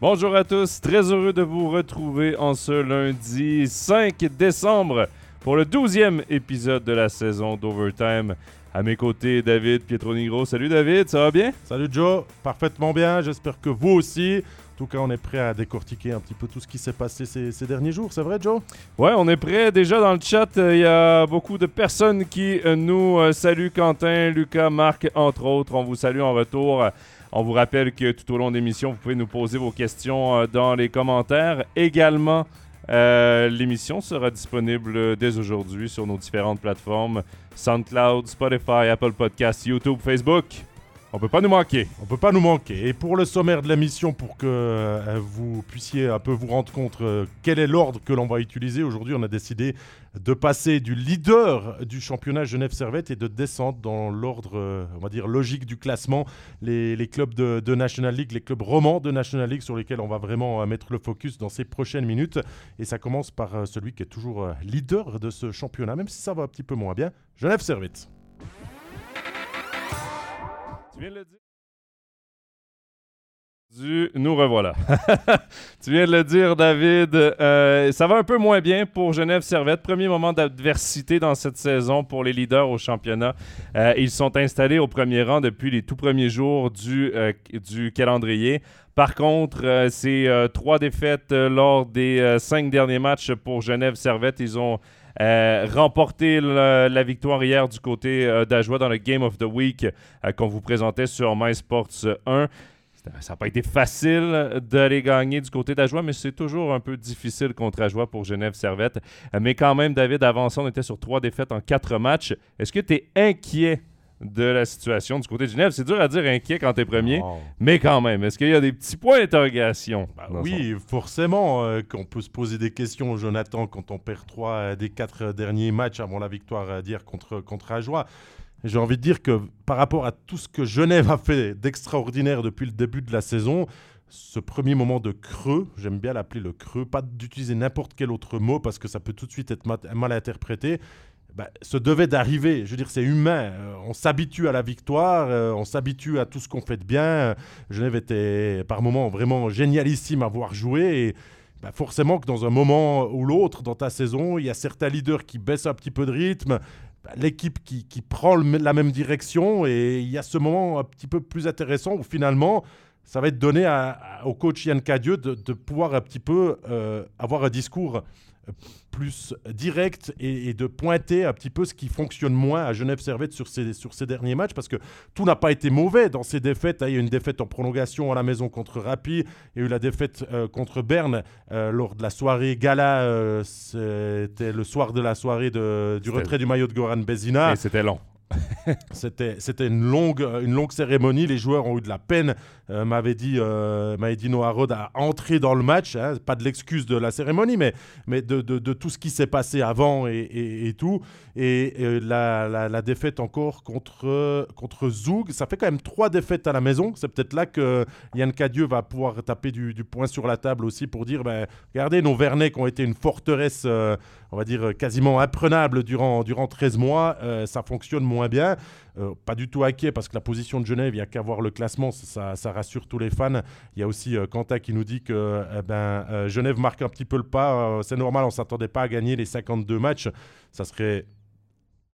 Bonjour à tous, très heureux de vous retrouver en ce lundi 5 décembre pour le 12e épisode de la saison d'Overtime. À mes côtés, David Pietronigro. Salut David, ça va bien? Salut Joe, parfaitement bien, j'espère que vous aussi. Tout cas, on est prêt à décortiquer un petit peu tout ce qui s'est passé ces, derniers jours, c'est vrai Joe? Ouais, on est prêt. Déjà dans le chat, euh, il y a beaucoup de personnes qui euh, nous euh, saluent. Quentin, Lucas, Marc, entre autres. On vous salue en retour. On vous rappelle que tout au long de l'émission, vous pouvez nous poser vos questions dans les commentaires. Également, l'émission sera disponible dès aujourd'hui sur nos différentes plateformes SoundCloud, Spotify, Apple Podcasts, YouTube, Facebook. On peut pas nous manquer. On peut pas nous manquer. Et pour le sommaire de la mission, pour que euh, vous puissiez un peu vous rendre compte euh, quel est l'ordre que l'on va utiliser, aujourd'hui on a décidé de passer du leader du championnat Genève Servette et de descendre dans l'ordre, euh, on va dire, logique du classement, les, clubs de, National League, les clubs romans de National League sur lesquels on va vraiment mettre le focus dans ces prochaines minutes. Et ça commence par celui qui est toujours leader de ce championnat, même si ça va un petit peu moins bien, Genève Servette tu viens de le dire, David. Euh, ça va un peu moins bien pour Genève Servette. Premier moment d'adversité dans cette saison pour les leaders au championnat. Euh, ils sont installés au premier rang depuis les tout premiers jours du, euh, calendrier. Par contre, c'est trois défaites lors des cinq derniers matchs pour Genève Servette. Ils ont euh, remporter la, victoire hier du côté euh, d'Ajoie dans le Game of the Week euh, qu'on vous présentait sur MySports 1. Ça n'a pas été facile d'aller gagner du côté d'Ajoie, mais c'est toujours un peu difficile contre Ajoie pour Genève Servette. Mais quand même, David, avant ça, on était sur trois défaites en quatre matchs. Est-ce que tu es inquiet de la situation du côté de Genève. C'est dur à dire inquiet quand tu es premier, mais quand même, est-ce qu'il y a des petits points d'interrogation? Bah oui, forcément euh, qu'on peut se poser des questions, Jonathan, quand on perd trois euh, des quatre derniers matchs avant la victoire à dire contre, contre Ajoie. J'ai envie de dire que par rapport à tout ce que Genève a fait d'extraordinaire depuis le début de la saison, ce premier moment de creux, j'aime bien l'appeler le creux, pas d'utiliser n'importe quel autre mot parce que ça peut tout de suite être mal interprété, bah, ce devait d'arriver. Je veux dire, c'est humain. Euh, on s'habitue à la victoire, euh, on s'habitue à tout ce qu'on fait de bien. Genève était par moments vraiment génialissime à voir jouer. Et bah, forcément que dans un moment ou l'autre dans ta saison, il y a certains leaders qui baissent un petit peu de rythme. Bah, l'équipe qui, prend la même direction. Et il y a ce moment un petit peu plus intéressant où finalement, ça va être donné au coach Yann Cadieux de, de, pouvoir un petit peu euh, avoir un discours plus direct et, de pointer un petit peu ce qui fonctionne moins à Genève Servette sur ces, sur ces derniers matchs parce que tout n'a pas été mauvais dans ces défaites. Il y a eu une défaite en prolongation à la maison contre Rapi, il y a eu la défaite euh, contre Berne euh, lors de la soirée gala. Euh, c'était le soir de la soirée de, du retrait du maillot de Goran Bezina. Et c'était lent. C'était une longue, une longue cérémonie. Les joueurs ont eu de la peine, euh, m'avait dit, euh, dit à entrer dans le match. Hein. Pas de l'excuse de la cérémonie, mais, mais de, de, tout ce qui s'est passé avant et, et, tout. Et, la, la, défaite encore contre, contre Zoug. Ça fait quand même trois défaites à la maison. C'est peut-être là que Yann Cadieux va pouvoir taper du, du, poing sur la table aussi pour dire ben, regardez, nos Vernets qui ont été une forteresse, euh, on va dire, quasiment imprenable durant, durant 13 mois, ça fonctionne moins bien. Euh, pas du tout inquiet parce que la position de Genève, il n'y a qu'à voir le classement, ça, rassure tous les fans. Il y a aussi euh, Quentin qui nous dit que eh ben, euh, Genève marque un petit peu le pas. c'est normal, on ne s'attendait pas à gagner les 52 matchs. Ça serait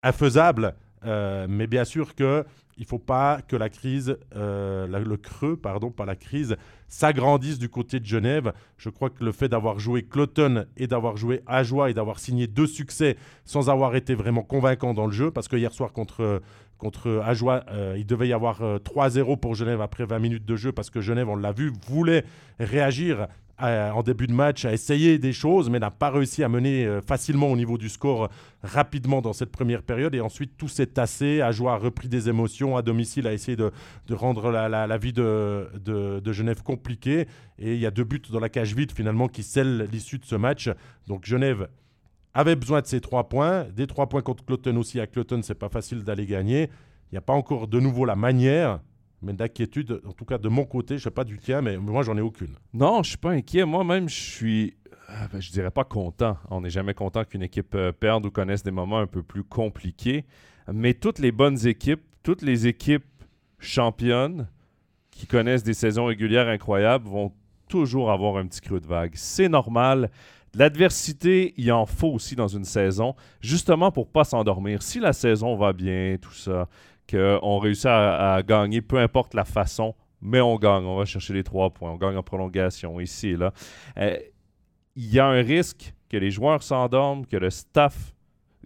infaisable. mais bien sûr que il faut pas que la crise, le creux, pardon, pas la crise, s'agrandisse du côté de Genève. Je crois que le fait d'avoir joué Cloton et d'avoir joué Ajoie et d'avoir signé deux succès sans avoir été vraiment convaincant dans le jeu, parce que hier soir contre, contre Ajoie, euh, il devait y avoir 3-0 euh, pour Genève après 20 minutes de jeu, parce que Genève, on l'a vu, voulait réagir en début de match, a essayé des choses, mais n'a pas réussi à mener euh, facilement au niveau du score rapidement dans cette première période. Et ensuite, tout s'est tassé. Ajoie a repris des émotions. À domicile, a essayé de, rendre la, vie de, de, Genève compliquée. Et il y a deux buts dans la cage vide, finalement, qui scellent l'issue de ce match. Donc, Genève avait besoin de ces trois points. Des trois points contre Cloton aussi. À Cloton, c'est pas facile d'aller gagner. Il n'y a pas encore de nouveau la manière mais d'inquiétude, en tout cas de mon côté, je sais pas du tien, mais moi, j'en ai aucune. Non, je suis pas inquiet. Moi-même, je suis, euh, ben, je dirais pas content. On n'est jamais content qu'une équipe euh, perde ou connaisse des moments un peu plus compliqués. Mais toutes les bonnes équipes, toutes les équipes championnes qui connaissent des saisons régulières incroyables vont toujours avoir un petit creux de vague. C'est normal. L'adversité, il en faut aussi dans une saison, justement pour pas s'endormir. Si la saison va bien, tout ça, qu'on réussit à, gagner, peu importe la façon, mais on gagne, on va chercher les trois points, on gagne en prolongation, ici et là. Euh, il y a un risque que les joueurs s'endorment, que le staff,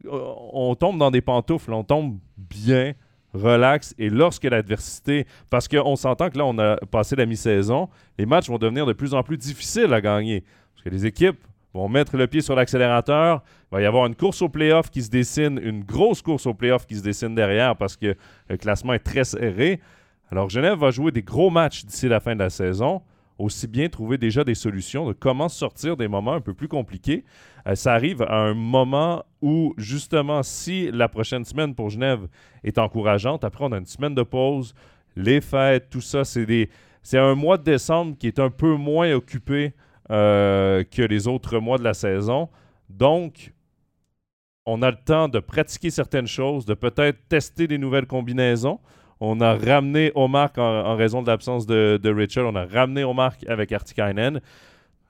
euh, on tombe dans des pantoufles, on tombe bien, relax, et lorsque l'adversité, parce qu'on s'entend que là, on a passé la mi-saison, les matchs vont devenir de plus en plus difficiles à gagner, parce que les équipes vont mettre le pied sur l'accélérateur. Il va y avoir une course au playoff qui se dessine, une grosse course au playoff qui se dessine derrière parce que le classement est très serré. Alors Genève va jouer des gros matchs d'ici la fin de la saison. Aussi bien trouver déjà des solutions de comment sortir des moments un peu plus compliqués. Euh, ça arrive à un moment où, justement, si la prochaine semaine pour Genève est encourageante, après on a une semaine de pause, les fêtes, tout ça, c'est des... C'est un mois de décembre qui est un peu moins occupé euh, que les autres mois de la saison. Donc, on a le temps de pratiquer certaines choses, de peut-être tester des nouvelles combinaisons. On a ramené Omar en, en raison de l'absence de, de, Richard. On a ramené Omar avec Artikainen.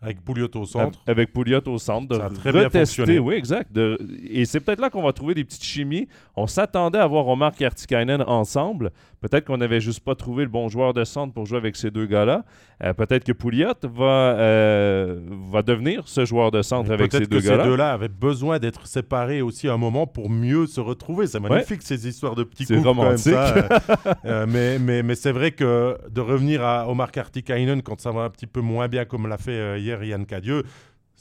Avec Pouliot au centre. Avec Pouliot au centre. Ça a très bien fonctionné. Oui, exact. et c'est peut-être là qu'on va trouver des petites chimies. On s'attendait à voir Omar et Artikainen ensemble. Peut-être qu'on n'avait juste pas trouvé le bon joueur de centre pour jouer avec ces deux gars-là. Euh, peut-être que Pouliot va, euh, va devenir ce joueur de centre avec ces deux gars-là. Peut-être que ces deux-là avaient besoin d'être séparés aussi à un moment pour mieux se retrouver. C'est magnifique ces histoires de petits coups. C'est romantique. Euh, mais mais, mais c'est vrai que de revenir à Omar Kartikainen quand ça va un petit peu moins bien comme l'a fait hier Yann Cadieux,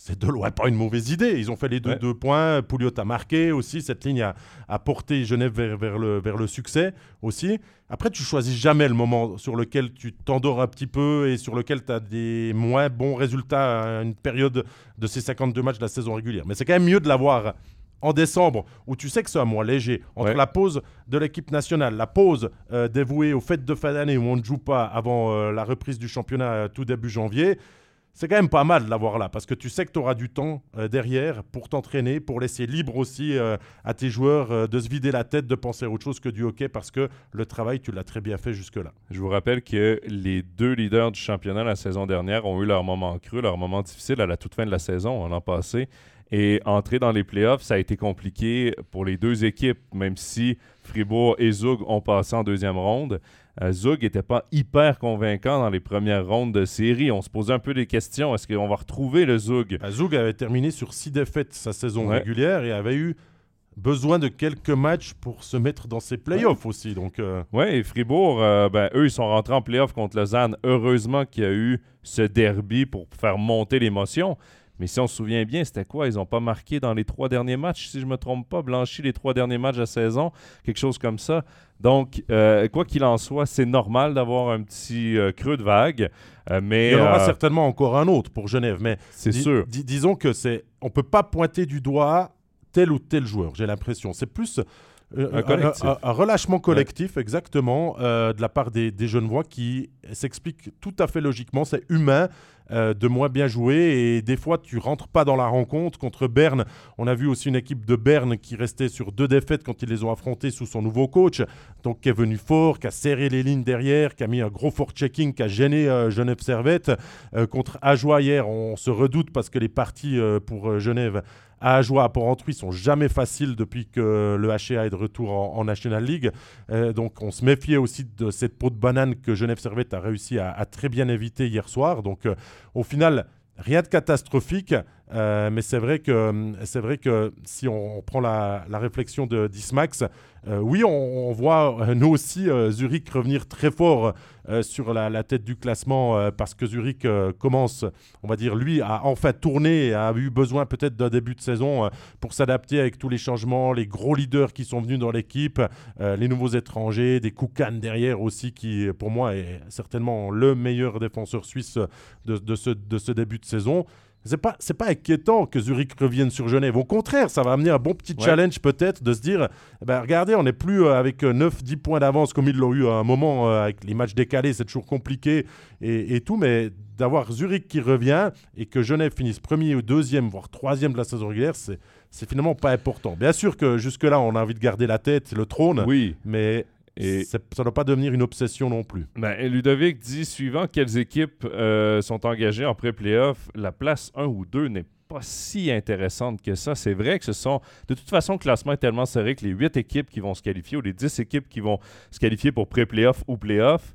c'est de loin pas une mauvaise idée. Ils ont fait les deux, deux points. Pouliot a marqué aussi. Cette ligne a, porté Genève vers, vers, le, vers le succès aussi. Après, tu choisis jamais le moment sur lequel tu t'endors un petit peu et sur lequel tu as des moins bons résultats à une période de ces 52 matchs de la saison régulière. Mais c'est quand même mieux de l'avoir en décembre, où tu sais que c'est un mois léger, entre la pause de l'équipe nationale, la pause euh, dévouée aux fêtes de fin d'année où on ne joue pas avant euh, la reprise du championnat euh, tout début janvier, c'est quand même pas mal de l'avoir là parce que tu sais que tu auras du temps euh, derrière pour t'entraîner, pour laisser libre aussi euh, à tes joueurs euh, de se vider la tête, de penser à autre chose que du hockey parce que le travail, tu l'as très bien fait jusque-là. Je vous rappelle que les deux leaders du championnat la saison dernière ont eu leur moment creux, leur moment difficile à la toute fin de la saison, l'an passé. Et entrer dans les playoffs, ça a été compliqué pour les deux équipes, même si Fribourg et Zug ont passé en deuxième ronde. Euh, Zug n'était pas hyper convaincant dans les premières rondes de série. On se posait un peu des questions. Est-ce qu'on va retrouver le Zug? Bah, Zug avait terminé sur six défaites sa saison régulière et avait eu besoin de quelques matchs pour se mettre dans ses playoffs aussi. Donc, euh... Oui, et Fribourg, euh, ben, eux, ils sont rentrés en playoffs contre Lausanne. Heureusement qu'il y a eu ce derby pour faire monter l'émotion. Mais si on se souvient bien, c'était quoi? Ils n'ont pas marqué dans les trois derniers matchs, si je ne me trompe pas, blanchi les trois derniers matchs de la saison, quelque chose comme ça. Donc, euh, quoi qu'il en soit, c'est normal d'avoir un petit euh, creux de vague. Euh, mais, Il y en aura certainement encore un autre pour Genève. Mais c'est sûr. disons que c'est, on peut pas pointer du doigt tel ou tel joueur. J'ai l'impression. C'est plus un, relâchement collectif, exactement, de la part des, des Genevois qui s'explique tout à fait logiquement. C'est humain. Euh, de moins bien jouer. Et des fois, tu rentres pas dans la rencontre. Contre Berne, on a vu aussi une équipe de Berne qui restait sur deux défaites quand ils les ont affrontés sous son nouveau coach. Donc, qui est venu fort, qui a serré les lignes derrière, qui a mis un gros fort-checking, qui a gêné euh, Genève Servette. Euh, contre Ajoie hier, on se redoute parce que les parties pour Genève à Ajoie, à Port-Entruy sont jamais faciles depuis que le HCA est de retour en, National League. donc on se méfiait aussi de cette peau de banane que Genève Servette a réussi à, très bien éviter hier soir. Donc au final, rien de catastrophique. Euh, mais c'est vrai, que, c'est vrai que si on, prend la, réflexion de Dismax, euh, oui, on, voit euh, nous aussi Zurich revenir très fort sur la, tête du classement parce que Zurich commence, on va dire, lui, à enfin tourner et a eu besoin peut-être d'un début de saison pour s'adapter avec tous les changements, les gros leaders qui sont venus dans l'équipe, les nouveaux étrangers, des Koukan derrière aussi, qui pour moi est certainement le meilleur défenseur suisse de, ce, de ce début de saison c'est pas c'est pas inquiétant que Zurich revienne sur Genève. Au contraire, ça va amener un bon petit challenge peut-être de se dire eh ben, regardez, on n'est plus euh, avec 9-10 euh, points d'avance comme ils l'ont eu à un moment euh, avec les matchs décalés, c'est toujours compliqué et, tout, mais d'avoir Zurich qui revient et que Genève finisse premier ou deuxième, voire troisième de la saison régulière, c'est finalement pas important. Bien sûr que jusque-là, on a envie de garder la tête, le trône, oui. mais Et ça ne doit pas devenir une obsession non plus. Ben, Ludovic dit suivant quelles équipes euh, sont engagées en pré-playoff, la place 1 ou 2 n'est pas si intéressante que ça. C'est vrai que ce sont. De toute façon, le classement est tellement serré que les 8 équipes qui vont se qualifier ou les 10 équipes qui vont se qualifier pour pré-playoff ou playoff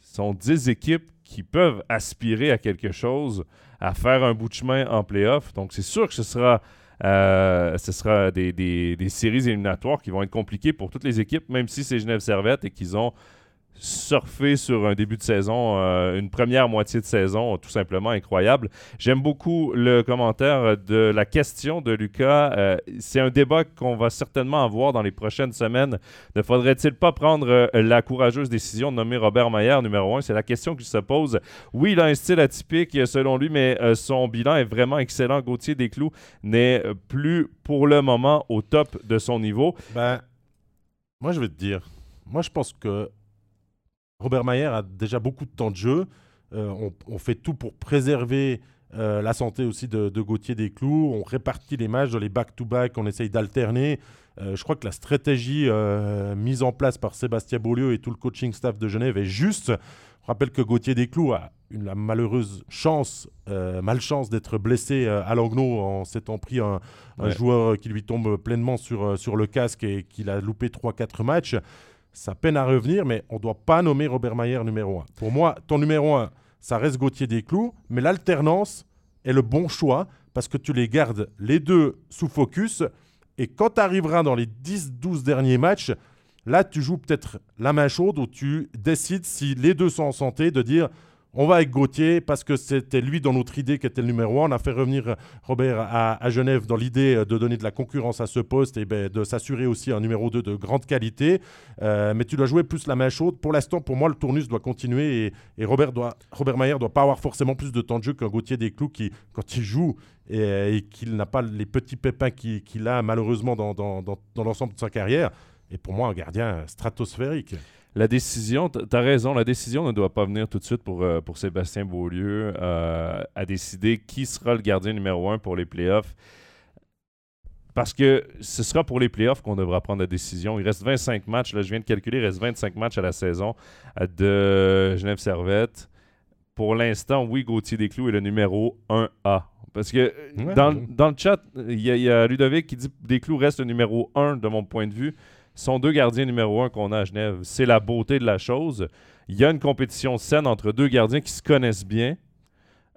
sont 10 équipes qui peuvent aspirer à quelque chose, à faire un bout de chemin en playoff. Donc, c'est sûr que ce sera euh, ce sera des, des, séries éliminatoires qui vont être compliquées pour toutes les équipes, même si c'est Genève Servette et qu'ils ont surfer sur un début de saison, euh, une première moitié de saison tout simplement incroyable. J'aime beaucoup le commentaire de la question de Lucas. Euh, c'est un débat qu'on va certainement avoir dans les prochaines semaines. Ne faudrait-il pas prendre euh, la courageuse décision de nommer Robert Mayer numéro un? C'est la question qui se pose. Oui, il a un style atypique selon lui, mais son bilan est vraiment excellent. Gauthier Desclous n'est plus pour le moment au top de son niveau. Ben, moi, je vais te dire, moi, je pense que Robert Mayer a déjà beaucoup de temps de jeu. Euh, on, fait tout pour préserver euh, la santé aussi de, Gauthier Desclous. On répartit les matchs dans les back-to-back, on essaye d'alterner. Euh, je crois que la stratégie mise en place par Sébastien Beaulieu et tout le coaching staff de Genève est juste. Je rappelle que Gauthier Desclous a une, la malheureuse chance, malchance d'être blessé à Langnau en s'étant pris un, joueur qui lui tombe pleinement sur, sur le casque et qu'il a loupé 3-4 matchs ça peine à revenir, mais on ne doit pas nommer Robert Mayer numéro 1. Pour moi, ton numéro 1, ça reste Gauthier Desclous, mais l'alternance est le bon choix parce que tu les gardes les deux sous focus. Et quand tu arriveras dans les 10-12 derniers matchs, là, tu joues peut-être la main chaude où tu décides si les deux sont en santé de dire on va avec Gauthier parce que c'était lui dans notre idée qui était le numéro 1. On a fait revenir Robert à, Genève dans l'idée de donner de la concurrence à ce poste et ben, de s'assurer aussi un numéro 2 de grande qualité. Euh, mais tu dois jouer plus la main chaude. Pour l'instant, pour moi, le tournus doit continuer et, Robert, doit, Robert Mayer doit pas avoir forcément plus de temps de jeu qu'un Gauthier Desclous qui, quand il joue et, qu'il n'a pas les petits pépins qu'il a malheureusement dans, dans l'ensemble de sa carrière, est pour moi un gardien stratosphérique la décision, tu as raison, la décision ne doit pas venir tout de suite pour, euh, pour Sébastien Beaulieu euh, à décider qui sera le gardien numéro un pour les playoffs. Parce que ce sera pour les playoffs qu'on devra prendre la décision. Il reste 25 matchs. Là, je viens de calculer, il reste 25 matchs à la saison de Genève Servette. Pour l'instant, oui, Gauthier Desclous est le numéro 1A. Parce que dans, le chat, il y, y, a Ludovic qui dit Desclous reste le numéro 1 de mon point de vue sont deux gardiens numéro un qu'on a à Genève. C'est la beauté de la chose. Il y a une compétition saine entre deux gardiens qui se connaissent bien,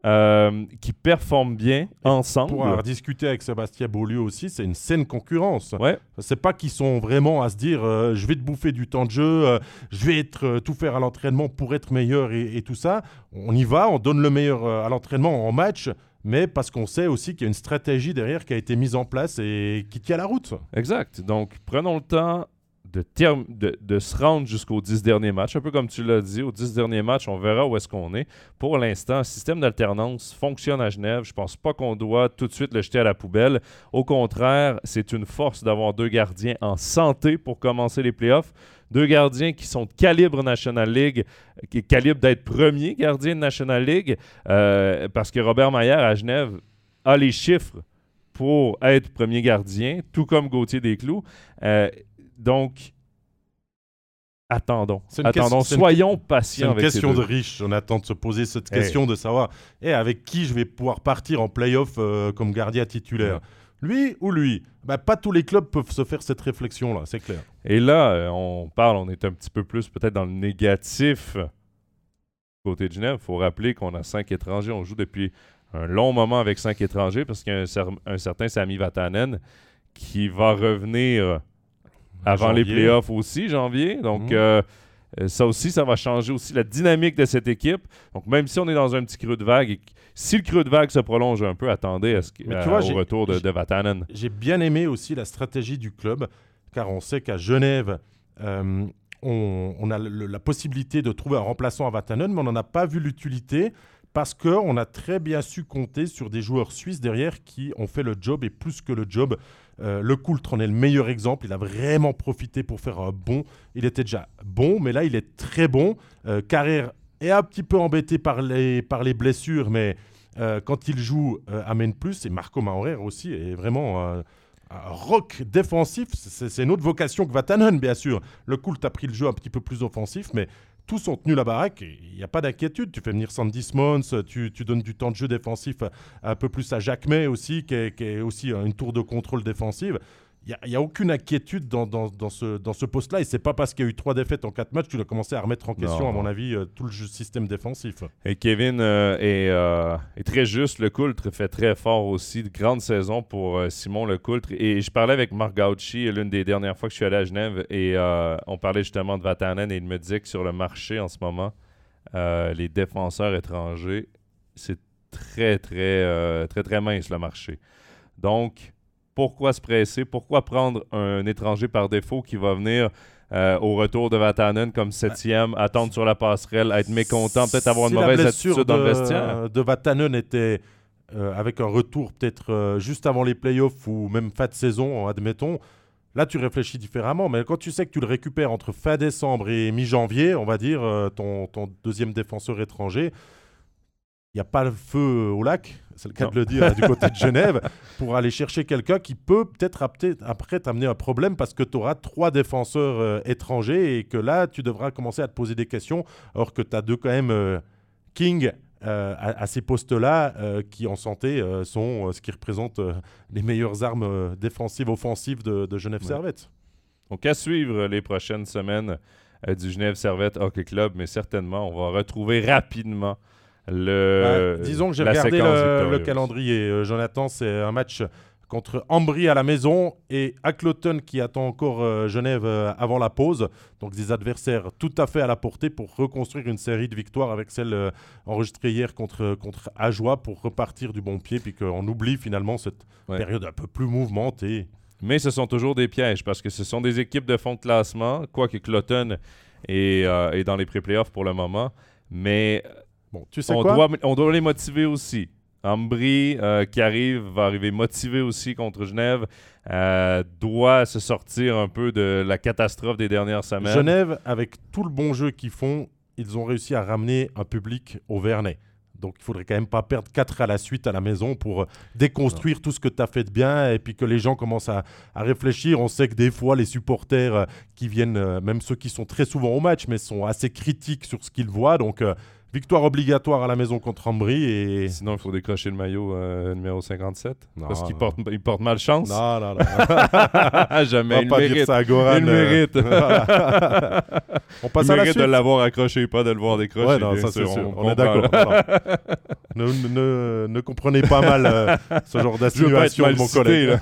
euh, qui performent bien ensemble. Pour avoir discuté avec Sébastien Beaulieu aussi, c'est une saine concurrence. Ouais. C'est pas qu'ils sont vraiment à se dire euh, je vais te bouffer du temps de jeu, euh, je vais être, tout faire à l'entraînement pour être meilleur et, et, tout ça. On y va, on donne le meilleur à l'entraînement en match mais parce qu'on sait aussi qu'il y a une stratégie derrière qui a été mise en place et qui tient la route. Exact. Donc, prenons le temps de, se rendre jusqu'aux 10 derniers matchs. Un peu comme tu l'as dit, aux 10 derniers matchs, on verra où est-ce qu'on est. Pour l'instant, le système d'alternance fonctionne à Genève. Je pense pas qu'on doit tout de suite le jeter à la poubelle. Au contraire, c'est une force d'avoir deux gardiens en santé pour commencer les playoffs. Deux gardiens qui sont de calibre National League, qui est calibre d'être premier gardien de National League, euh, parce que Robert Mayer à Genève a les chiffres pour être premier gardien, tout comme Gauthier Desclous. Euh, donc, attendons. attendons. Soyons patients. C'est une question de riche. On attend de se poser cette eh. question de savoir eh, avec qui je vais pouvoir partir en playoff euh, comme gardien titulaire? Lui ou lui? Bah, Pas tous les clubs peuvent se faire cette réflexion-là, c'est clair. Et là, euh, on parle, on est un petit peu plus peut-être dans le négatif côté de Genève. Il faut rappeler qu'on a cinq étrangers. On joue depuis un long moment avec cinq étrangers parce qu'il y a un, certain Sami Vatanen qui va revenir avant les playoffs aussi, janvier. Donc, mhm. euh, euh, ça aussi, ça va changer aussi la dynamique de cette équipe. Donc, même si on est dans un petit creux de vague, et si le creux de vague se prolonge un peu, attendez à ce, au retour de, de Vatanen. J'ai bien aimé aussi la stratégie du club, car on sait qu'à Genève, euh, on, a la possibilité de trouver un remplaçant à Vatanen, mais on n'en a pas vu l'utilité parce qu'on a très bien su compter sur des joueurs suisses derrière qui ont fait le job et plus que le job. Euh, le Coultre en est le meilleur exemple. Il a vraiment profité pour faire un bon. Il était déjà bon, mais là, il est très bon. Euh, Carrère est un petit peu embêté par les, blessures, mais euh, quand il joue, amène plus. Et Marco Maurer aussi est vraiment rock défensif. C'est une autre vocation que Vatanen, bien sûr. Le Coult a pris le jeu un petit peu plus offensif, mais tous ont tenu la baraque. Il n'y a pas d'inquiétude. Tu fais venir Sandy Smons, tu, donnes du temps de jeu défensif un peu plus à Jacques May aussi, qui est, qui est aussi une tour de contrôle défensive il n'y a, aucune inquiétude dans, ce, dans ce poste-là. Et c'est pas parce qu'il y a eu trois défaites en quatre matchs que tu dois commencer à remettre en question, à mon avis, euh, tout le système défensif. Et Kevin euh, euh, est, très juste. Le Coultre fait très fort aussi. De grande saison pour Simon Le Coultre. Et je parlais avec Marc Gauchi l'une des dernières fois que je suis allé à Genève. Et on parlait justement de Vatanen. Et il me disait que sur le marché en ce moment, les défenseurs étrangers, c'est très, très, très, très mince le marché. Donc, pourquoi se presser? Pourquoi prendre un étranger par défaut qui va venir euh, au retour de Vatanen comme septième, attendre sur la passerelle, être mécontent, peut-être avoir une mauvaise attitude dans le vestiaire? de Vatanen était euh, avec un retour peut-être euh, juste avant les playoffs ou même fin de saison, admettons, là tu réfléchis différemment. Mais quand tu sais que tu le récupères entre fin décembre et mi-janvier, on va dire, ton, ton, deuxième défenseur étranger, il n'y a pas le feu au lac, c'est le cas de le dire, du côté de Genève, pour aller chercher quelqu'un qui peut peut-être après t'amener un problème parce que tu auras trois défenseurs euh, étrangers et que là, tu devras commencer à te poser des questions, alors que tu as deux quand même euh, King euh, à, ces postes-là qui en santé sont ce qui représente les meilleures armes défensives, offensives de, Genève Servette. Donc à suivre les prochaines semaines du Genève Servette Hockey Club, mais certainement, on va retrouver rapidement le, bah, disons que j'ai regardé le, calendrier, euh, Jonathan. C'est un match contre Ambry à la maison et Cloton qui attend encore euh, Genève euh, avant la pause. Donc des adversaires tout à fait à la portée pour reconstruire une série de victoires avec celle enregistrée hier contre, contre Ajoie pour repartir du bon pied puis qu'on oublie finalement cette période un peu plus mouvementée. Mais ce sont toujours des pièges parce que ce sont des équipes de fond de classement, quoique Cloton est, est dans les pré-playoffs pour le moment. Mais tu sais on Doit, on doit les motiver aussi. Ambry, euh, qui arrive, va arriver motivé aussi contre Genève, euh, doit se sortir un peu de la catastrophe des dernières semaines. Genève, avec tout le bon jeu qu'ils font, ils ont réussi à ramener un public au Vernet. Donc il faudrait quand même pas perdre 4 à la suite à la maison pour déconstruire tout ce que tu as fait de bien et puis que les gens commencent à, réfléchir. On sait que des fois, les supporters euh, qui viennent, même ceux qui sont très souvent au match, mais sont assez critiques sur ce qu'ils voient. Donc Victoire obligatoire à la maison contre Ambry. Et... Sinon, il faut décrocher le maillot euh, numéro 57. parce qu'il porte, il porte malchance. Non, non, non. Jamais. il pas mérite. Dire ça à Goran, il mérite. on passe à la suite. de l'avoir accroché, pas de le voir décrocher. Ouais, non, ça c'est sûr. On, est d'accord. ne, ne, ne, comprenez pas mal euh, ce genre d'insinuation de mon collègue.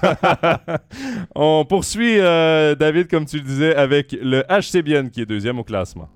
on poursuit, euh, David, comme tu le disais, avec le HCBN qui est deuxième au classement.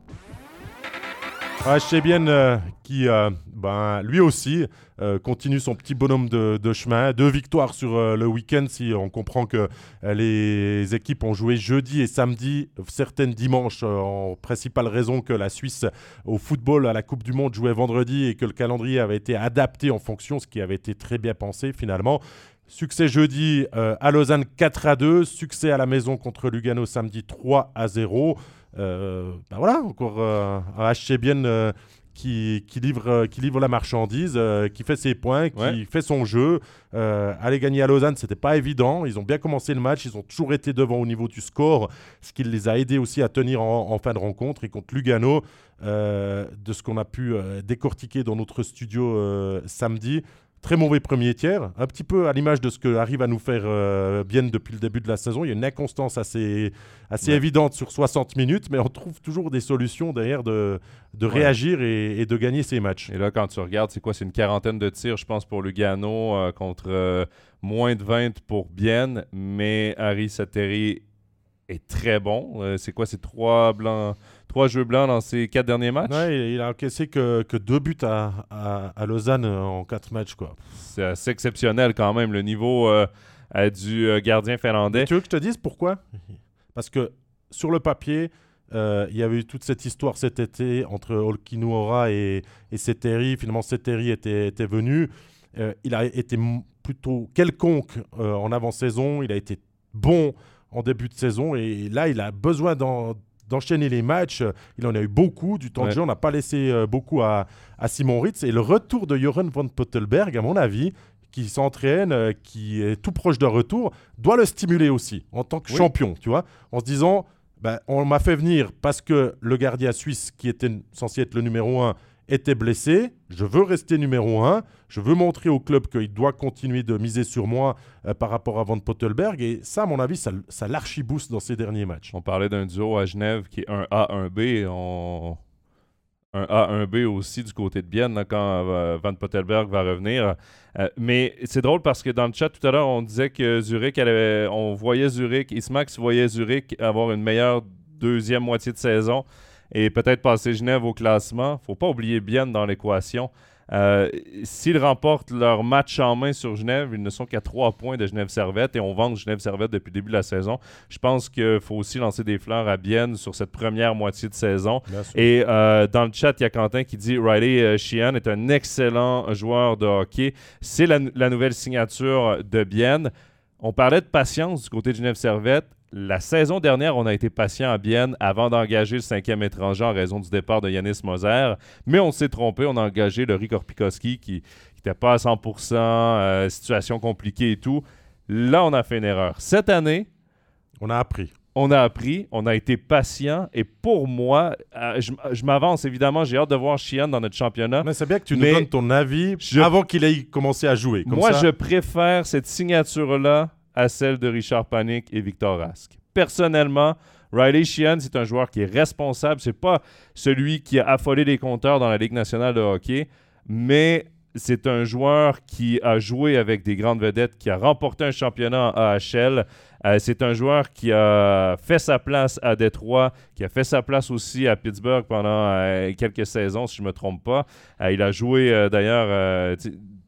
Ah, bien euh, qui, euh, ben, lui aussi, euh, continue son petit bonhomme de, chemin. Deux victoires sur le week-end, si on comprend que les équipes ont joué jeudi et samedi, certaines dimanches, en principale raison que la Suisse au football à la Coupe du Monde jouait vendredi et que le calendrier avait été adapté en fonction, ce qui avait été très bien pensé finalement. Succès jeudi à Lausanne 4 à 2, succès à la maison contre Lugano samedi 3 à 0 ben voilà, encore euh, un HC bien euh, qui, qui, livre, qui livre la marchandise, qui fait ses points, qui fait son jeu. aller gagner à Lausanne, c'était pas évident. Ils ont bien commencé le match, ils ont toujours été devant au niveau du score, ce qui les a aidés aussi à tenir en, fin de rencontre. Et contre Lugano, de ce qu'on a pu décortiquer dans notre studio samedi, Très mauvais premier tiers, un petit peu à l'image de ce que arrive à nous faire euh, bien depuis le début de la saison. Il y a une inconstance assez, assez évidente sur 60 minutes, mais on trouve toujours des solutions derrière de, de réagir et, de gagner ces matchs. Et là, quand tu regardes, c'est quoi? C'est une quarantaine de tirs, je pense, pour Lugano euh, contre euh, moins de 20 pour Bienne, mais Harry Sateri est très bon. c'est quoi? C'est trois blancs trois jeux blancs dans ses quatre derniers matchs? Ouais, il a encaissé que, que deux buts à, à, Lausanne euh, en quatre matchs. quoi. C'est assez exceptionnel quand même, le niveau euh, du euh, gardien finlandais. tu veux que je te dise pourquoi? Parce que sur le papier, il y avait eu toute cette histoire cet été entre Olkinuora et, et Seteri. Finalement, Seteri était, était venu. il a été plutôt quelconque en avant-saison. Il a été bon en début de saison. Et là, il a besoin d'enchaîner les matchs. Il en a eu beaucoup du temps de jeu. On n'a pas laissé euh, beaucoup à, Simon Ritz. Et le retour de Joran von Pottelberg, à mon avis, qui s'entraîne, euh, qui est tout proche d'un retour, doit le stimuler aussi en tant que champion, tu vois, en se disant, ben, on m'a fait venir parce que le gardien suisse qui était censé être le numéro 1 était blessé, je veux rester numéro 1, je veux montrer au club qu'il doit continuer de miser sur moi euh, par rapport à Van Pottelberg, et ça, à mon avis, ça, ça l'archibooste dans ces derniers matchs. On parlait d'un duo à Genève qui est un A, un B, un A, un B aussi du côté de Bienne quand euh, Van Pottelberg va revenir. Euh, mais c'est drôle parce que dans le chat tout à l'heure, on disait que Zurich, on voyait Zurich, Ismax voyait Zurich avoir une meilleure deuxième moitié de saison et peut-être passer Genève au classement. faut pas oublier Bienne dans l'équation. Euh, s'ils remportent leur match en main sur Genève, ils ne sont qu'à trois points de Genève Servette et on vend Genève Servette depuis le début de la saison. Je pense qu'il faut aussi lancer des fleurs à Bienne sur cette première moitié de saison. Et euh, dans le chat, il y a Quentin qui dit Riley euh, Sheehan est un excellent joueur de hockey. C'est la, la nouvelle signature de Bienne. On parlait de patience du côté de Genève Servette. La saison dernière, on a été patient à Bienne avant d'engager le cinquième étranger en raison du départ de Yanis Moser. Mais on s'est trompé, on a engagé le Korpikoski qui n'était pas à 100%, euh, situation compliquée et tout. Là, on a fait une erreur. Cette année, on a appris. On a appris, on a été patient et pour moi, euh, je, m'avance évidemment, j'ai hâte de voir Chian dans notre championnat. Mais c'est bien que tu nous donnes ton avis avant qu'il ait commencé à jouer. moi, je préfère cette signature-là à celle de Richard Panic et Victor Rask. Personnellement, Riley Sheehan, c'est un joueur qui est responsable. C'est pas celui qui a affolé les compteurs dans la Ligue nationale de hockey, mais c'est un joueur qui a joué avec des grandes vedettes, qui a remporté un championnat en AHL. Euh, c'est un joueur qui a fait sa place à Détroit, qui a fait sa place aussi à Pittsburgh pendant euh, quelques saisons, si je ne me trompe pas. Euh, il a joué d'ailleurs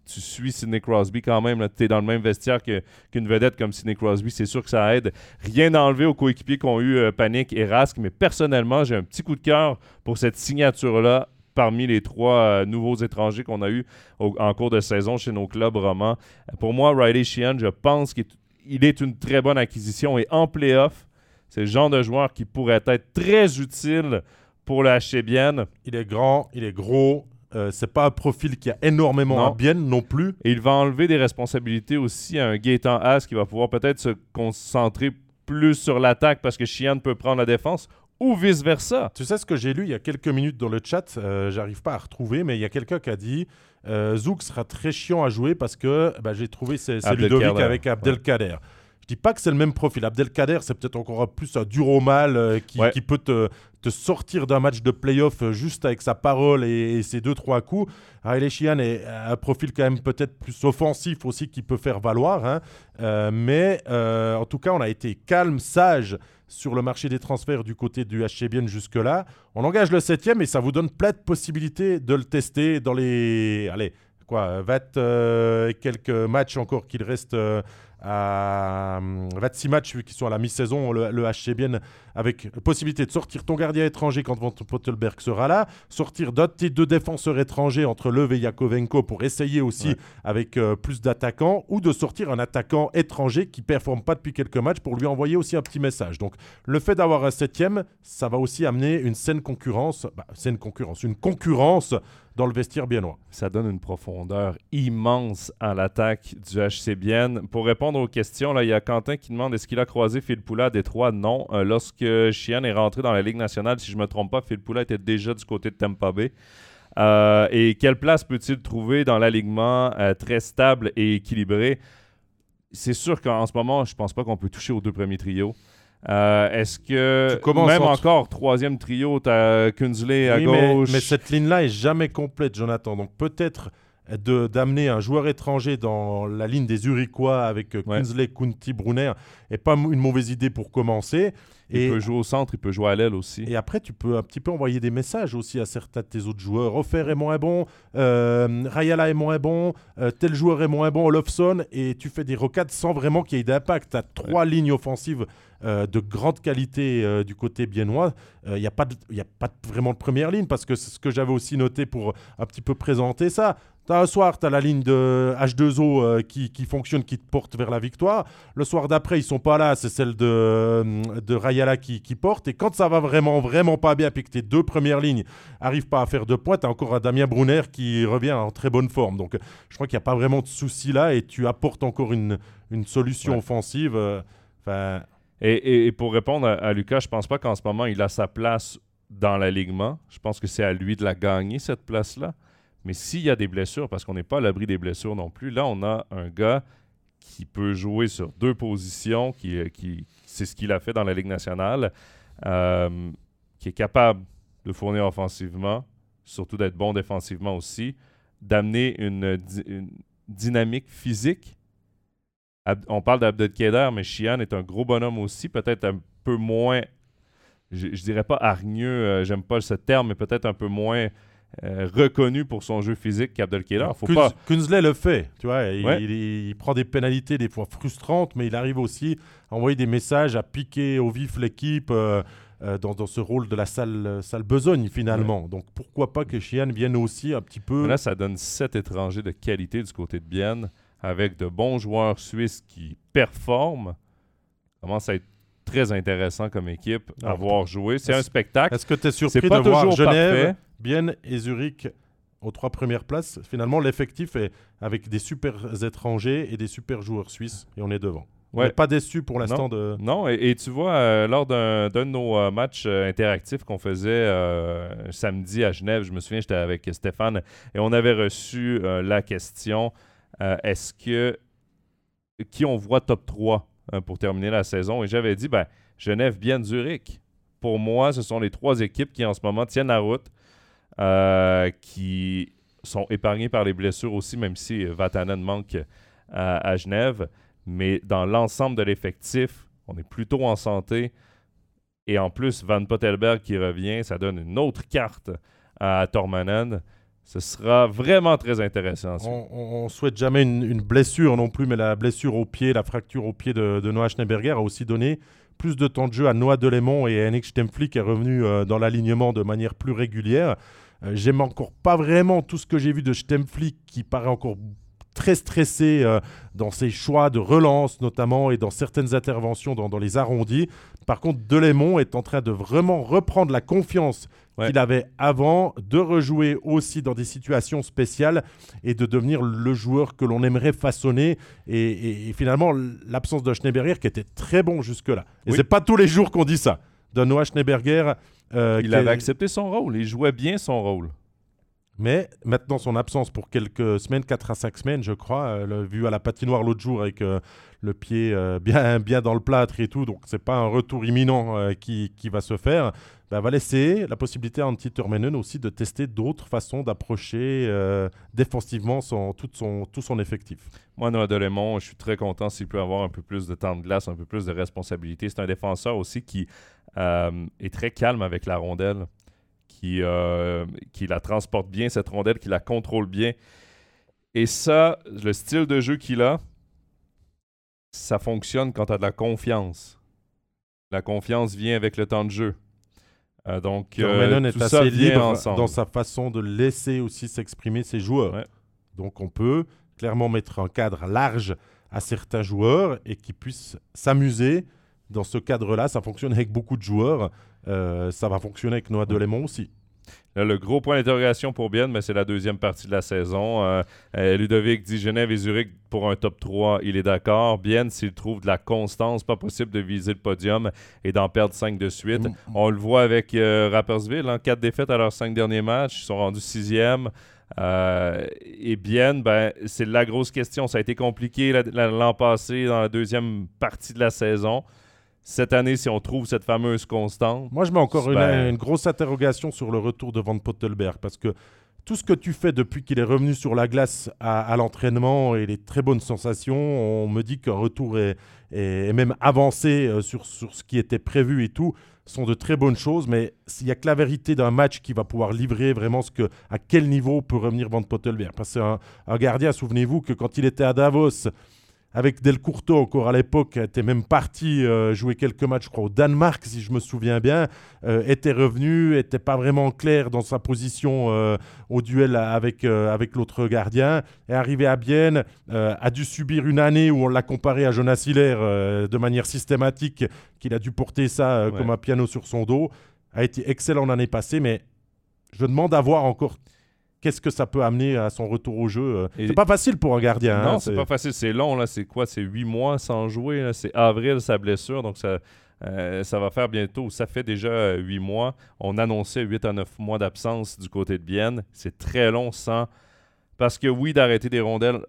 tu suis Sidney Crosby quand même. Tu es dans le même vestiaire qu'une vedette comme Sidney Crosby. C'est sûr que ça aide. Rien d'enlever aux coéquipiers qu'ont eu euh, Panic et Rask, mais personnellement, j'ai un petit coup de cœur pour cette signature-là parmi les trois euh, nouveaux étrangers qu'on a eu en cours de saison chez nos clubs romans. Pour moi, Riley Sheehan, je pense qu'il est une très bonne acquisition et en playoff, c'est le genre de joueur qui pourrait être très utile pour le HCBN. Il est grand, il est gros, euh, c'est pas un profil qui a énormément à bien non plus. Et il va enlever des responsabilités aussi à un Gaëtan As qui va pouvoir peut-être se concentrer plus sur l'attaque parce que Chian peut prendre la défense ou vice-versa. Tu sais ce que j'ai lu il y a quelques minutes dans le chat, euh, j'arrive pas à retrouver, mais il y a quelqu'un qui a dit euh, Zouk sera très chiant à jouer parce que bah, j'ai trouvé c'est Ludovic avec Abdelkader. Je dis pas que c'est le même profil. Abdelkader, c'est peut-être encore plus un dur au mal euh, qui, peut te, sortir d'un match de playoff euh, juste avec sa parole et, ses deux, trois coups. Riley Sheehan est un profil quand même peut-être plus offensif aussi qui peut faire valoir. Hein. Euh, mais en tout cas, on a été calme, sage sur le marché des transferts du côté du HCBN jusque-là. On engage le septième et ça vous donne plein de possibilités de le tester dans les... Allez, quoi, 20 quelques matchs encore qu'il reste à 26 matchs qui sont à la mi-saison, le, le avec possibilité de sortir ton gardien étranger quand Van Pottelberg sera là, sortir d'autres deux défenseurs étrangers entre Lev et Yakovenko pour essayer aussi avec euh, plus d'attaquants, ou de sortir un attaquant étranger qui performe pas depuis quelques matchs pour lui envoyer aussi un petit message. Donc le fait d'avoir un septième, ça va aussi amener une saine concurrence, bah, saine concurrence, une concurrence dans le vestiaire biennois. Ça donne une profondeur immense à l'attaque du HC Bienne. Pour répondre aux questions, là, il y a Quentin qui demande est-ce qu'il a croisé Phil Poula à Détroit? Non. Euh, lorsque Chien est rentré dans la Ligue nationale, si je ne me trompe pas, Phil Poula était déjà du côté de Tampa Bay. Euh, et quelle place peut-il trouver dans l'alignement euh, très stable et équilibré? C'est sûr qu'en ce moment, je ne pense pas qu'on peut toucher aux deux premiers trios. Euh, est-ce que même encore troisième trio, tu as Kunzley à gauche? mais, cette ligne-là est jamais complète, Jonathan. Donc peut-être d'amener un joueur étranger dans la ligne des Uriquois avec Kunzley, Kunti, Brunner est pas une mauvaise idée pour commencer. Il peut jouer au centre, il peut jouer à l'aile aussi. Et après, tu peux un petit peu envoyer des messages aussi à certains de tes autres joueurs. Offer est moins bon, euh, Rayala est moins bon, euh, tel joueur est moins bon, Olofsson, et tu fais des rocades sans vraiment qu'il y ait d'impact. Tu as trois lignes offensives euh, de grande qualité euh, du côté biennois. Il n'y a, pas a pas vraiment de première ligne parce que c'est ce que j'avais aussi noté pour un petit peu présenter ça. As un soir, tu as la ligne de H2O euh, qui, qui, fonctionne, qui te porte vers la victoire. Le soir d'après, ils sont pas là, c'est celle de, de Ayala qui, qui, porte. Et quand ça va vraiment, vraiment pas bien, puis que tes deux premières lignes arrivent pas à faire deux points, tu as encore un Damien Brunner qui revient en très bonne forme. Donc je crois qu'il n'y a pas vraiment de souci là et tu apportes encore une, une solution offensive. Euh, enfin. Et, pour répondre à, Lucas, je pense pas qu'en ce moment il a sa place dans l'alignement. Je pense que c'est à lui de la gagner, cette place-là. Mais s'il y a des blessures, parce qu'on n'est pas à l'abri des blessures non plus, là, on a un gars qui peut jouer sur deux positions, qui, qui c'est ce qu'il a fait dans la Ligue nationale, euh, qui est capable de fournir offensivement, surtout d'être bon défensivement aussi, d'amener une, dynamique physique. on parle d'Abdelkader, mais Chian est un gros bonhomme aussi, peut-être un peu moins, je, je dirais pas hargneux, euh, j'aime pas ce terme, mais peut-être un peu moins euh, reconnu pour son jeu physique qu'Abdelkader. Faut pas... Kunzley le fait, tu vois. Il, prend des pénalités des fois frustrantes, mais il arrive aussi à envoyer des messages, à piquer au vif l'équipe euh, euh, dans, ce rôle de la salle, salle besogne finalement. Donc pourquoi pas que Chian vienne aussi un petit peu. là, ça donne sept étrangers de qualité du côté de Bienne, avec de bons joueurs suisses qui performent. Commence à être très intéressant comme équipe à voir jouer. C'est un spectacle. Est-ce que tu es surpris de voir Genève Bien et Zurich aux trois premières places. Finalement, l'effectif est avec des super étrangers et des super joueurs suisses et on est devant. On n'est pas déçu pour l'instant de. Non, et, tu vois, euh, lors d'un de nos euh, matchs euh, interactifs qu'on faisait samedi à Genève, je me souviens, j'étais avec Stéphane et on avait reçu la question est-ce que. Qui on voit top 3 pour terminer la saison? Et j'avais dit ben, Genève, bien Zurich. Pour moi, ce sont les trois équipes qui en ce moment tiennent la route euh, qui sont épargnés par les blessures aussi, même si Vatanen manque à, Genève. Mais dans l'ensemble de l'effectif, on est plutôt en santé. Et en plus, Van Pottelberg qui revient, ça donne une autre carte à Tormanen. Ce sera vraiment très intéressant. On, ne souhaite jamais une, blessure non plus, mais la blessure au pied, la fracture au pied de, Noah Schneeberger a aussi donné plus de temps de jeu à Noah Delémont et à Henrik Stempfli qui est revenu euh, dans l'alignement de manière plus régulière. Euh, j'aime encore pas vraiment tout ce que j'ai vu de Stempfli qui paraît encore très stressé euh, dans ses choix de relance notamment et dans certaines interventions dans, les arrondis. Par contre, Delémont est en train de vraiment reprendre la confiance qu'il avait avant, de rejouer aussi dans des situations spéciales et de devenir le joueur que l'on aimerait façonner. Et, finalement, l'absence de Schneeberger qui était très bon jusque-là. Et c'est pas tous les jours qu'on dit ça. De Noah Schneeberger euh, il avait accepté son rôle, il jouait bien son rôle. Mais maintenant, son absence pour quelques semaines, 4 à 5 semaines, je crois, euh, vu à la patinoire l'autre jour avec euh, le pied bien, bien dans le plâtre et tout, donc c'est pas un retour imminent qui, qui, va se faire, ben, va laisser la possibilité à Antti Turmenen aussi de tester d'autres façons d'approcher défensivement son, tout, son, tout son effectif. Moi, Noah Delémont, je suis très content s'il peut avoir un peu plus de temps de glace, un peu plus de responsabilité. C'est un défenseur aussi qui euh, est très calme avec la rondelle, qui, euh, qui la transporte bien, cette rondelle, qui la contrôle bien. Et ça, le style de jeu qu'il a, ça fonctionne quand tu as de la confiance. La confiance vient avec le temps de jeu. Euh, donc, euh, est assez libre dans sa façon de laisser aussi s'exprimer ses joueurs. Donc, on peut clairement mettre un cadre large à certains joueurs et qui puissent s'amuser dans ce cadre-là, ça fonctionne avec beaucoup de joueurs. Euh, ça va fonctionner avec Noah Delémont aussi. le gros point d'interrogation pour Bien, mais c'est la deuxième partie de la saison. Euh, euh, Ludovic dit Genève et Zurich pour un top 3, il est d'accord. Bien, s'il trouve de la constance, pas possible de viser le podium et d'en perdre 5 de suite. Mm. On le voit avec Rappersville, hein, 4 défaites à leurs 5 derniers matchs. Ils sont rendus sixième. et bien, ben, c'est la grosse question. Ça a été compliqué l'an passé dans la deuxième partie de la saison cette année, si on trouve cette fameuse constante. Moi, je mets encore une, grosse interrogation sur le retour de Van Pottelberg parce que tout ce que tu fais depuis qu'il est revenu sur la glace à, l'entraînement et les très bonnes sensations, on me dit qu'un retour est, même avancé euh, sur, sur ce qui était prévu et tout, sont de très bonnes choses, mais s'il n'y a que la vérité d'un match qui va pouvoir livrer vraiment ce que, à quel niveau peut revenir Van Pottelberg? Parce que un, un gardien, souvenez-vous que quand il était à Davos, avec Del Curto encore à l'époque, était même parti euh, jouer quelques matchs, je crois, au Danemark, si je me souviens bien, euh, était revenu, était pas vraiment clair dans sa position euh, au duel avec, avec l'autre gardien, est arrivé à Bienne, a dû subir une année où on l'a comparé à Jonas Hiller de manière systématique, qu'il a dû porter ça comme un piano sur son dos, a été excellent l'année passée, mais je demande à voir encore qu'est-ce que ça peut amener à son retour au jeu. Euh? C'est pas facile pour un gardien. Non, hein, c'est pas facile. C'est long. là. C'est quoi C'est huit mois sans jouer. C'est avril, sa blessure. Donc, ça, euh, ça va faire bientôt. Ça fait déjà huit mois. On annonçait 8 à 9 mois d'absence du côté de Bienne. C'est très long sans. Parce que oui, d'arrêter des rondelles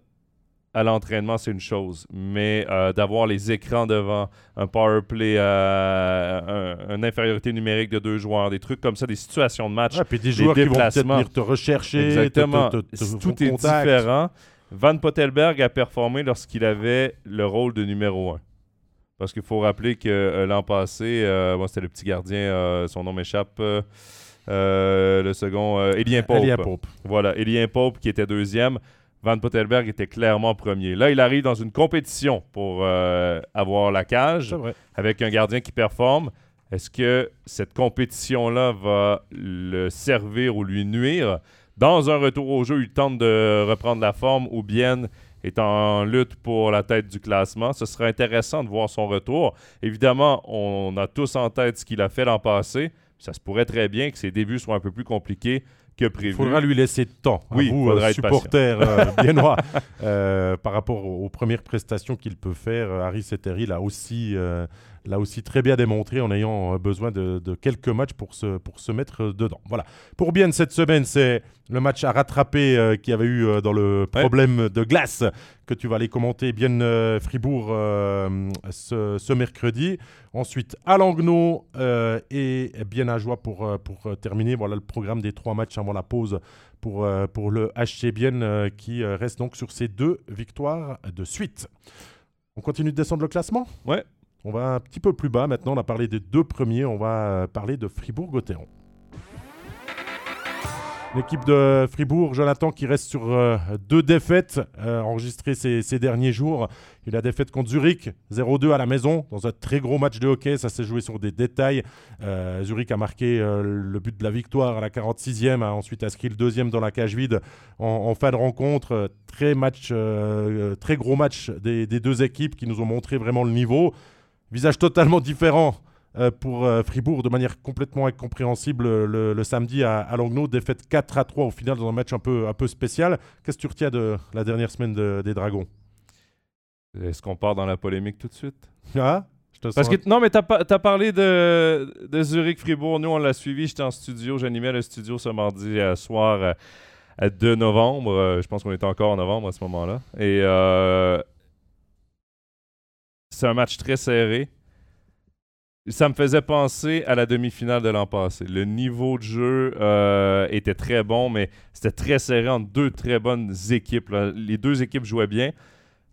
à l'entraînement, c'est une chose, mais euh, d'avoir les écrans devant, un power play, euh, une infériorité numérique de deux joueurs, des trucs comme ça, des situations de match, ouais, puis des, joueurs qui vont venir te rechercher, Exactement. tout est différent. Van Pottelberg a performé lorsqu'il avait le rôle de numéro un. Parce qu'il faut rappeler que euh, l'an passé, moi c'était le petit gardien, son nom m'échappe. le second, Elien Pope. Elien Pope. Voilà, Elien Pope qui était deuxième. Van Pottelberg était clairement premier. Là, il arrive dans une compétition pour euh, avoir la cage avec un gardien qui performe. Est-ce que cette compétition-là va le servir ou lui nuire? Dans un retour au jeu, il tente de reprendre la forme ou bien est en lutte pour la tête du classement. Ce serait intéressant de voir son retour. Évidemment, on a tous en tête ce qu'il a fait l'an passé. Ça se pourrait très bien que ses débuts soient un peu plus compliqués il faudra lui laisser de temps. Oui, vous, euh, supporter euh, biennois, euh, par rapport aux, premières prestations qu'il peut faire. Harry Setteri l'a aussi, l'a aussi très bien démontré en ayant besoin de, quelques matchs pour se, pour se mettre dedans. Voilà. Pour bien cette semaine, c'est le match à rattraper euh, qu'il y avait eu dans le problème de glace que tu vas aller commenter bien Fribourg ce, ce, mercredi. Ensuite à Langnau et bien à Joie pour, pour terminer. Voilà le programme des trois matchs avant la pause pour, pour le HC Bienne qui reste donc sur ses deux victoires de suite. On continue de descendre le classement? Ouais. On va un petit peu plus bas maintenant. On a parlé des deux premiers. On va parler de Fribourg-Gotteron. L'équipe de Fribourg, Jonathan, qui reste sur euh, deux défaites euh, enregistrées ces, derniers jours. Il a défaite contre Zurich, 0-2 à la maison, dans un très gros match de hockey. Ça s'est joué sur des détails. Euh, Zurich a marqué le but de la victoire à la 46e, a ensuite inscrit le deuxième dans la cage vide en, fin de rencontre. Très, match, très gros match des deux équipes qui nous ont montré vraiment le niveau. Visage totalement différent euh, pour euh, Fribourg de manière complètement incompréhensible le, samedi à, à Langnau, défaite 4 à 3 au final dans un match un peu, un peu spécial. Qu'est-ce que tu retiens de la dernière semaine des Dragons? Est-ce qu'on part dans la polémique tout de suite? Ah parce que, non, mais tu as, parlé de, de Zurich-Fribourg. Nous, on l'a suivi. J'étais en studio. J'animais le studio ce mardi euh, soir à 2 novembre. je pense qu'on était encore en novembre à ce moment-là. Et c'est un match très serré ça me faisait penser à la demi-finale de l'an passé. Le niveau de jeu euh, était très bon, mais c'était très serré entre deux très bonnes équipes. Les deux équipes jouaient bien.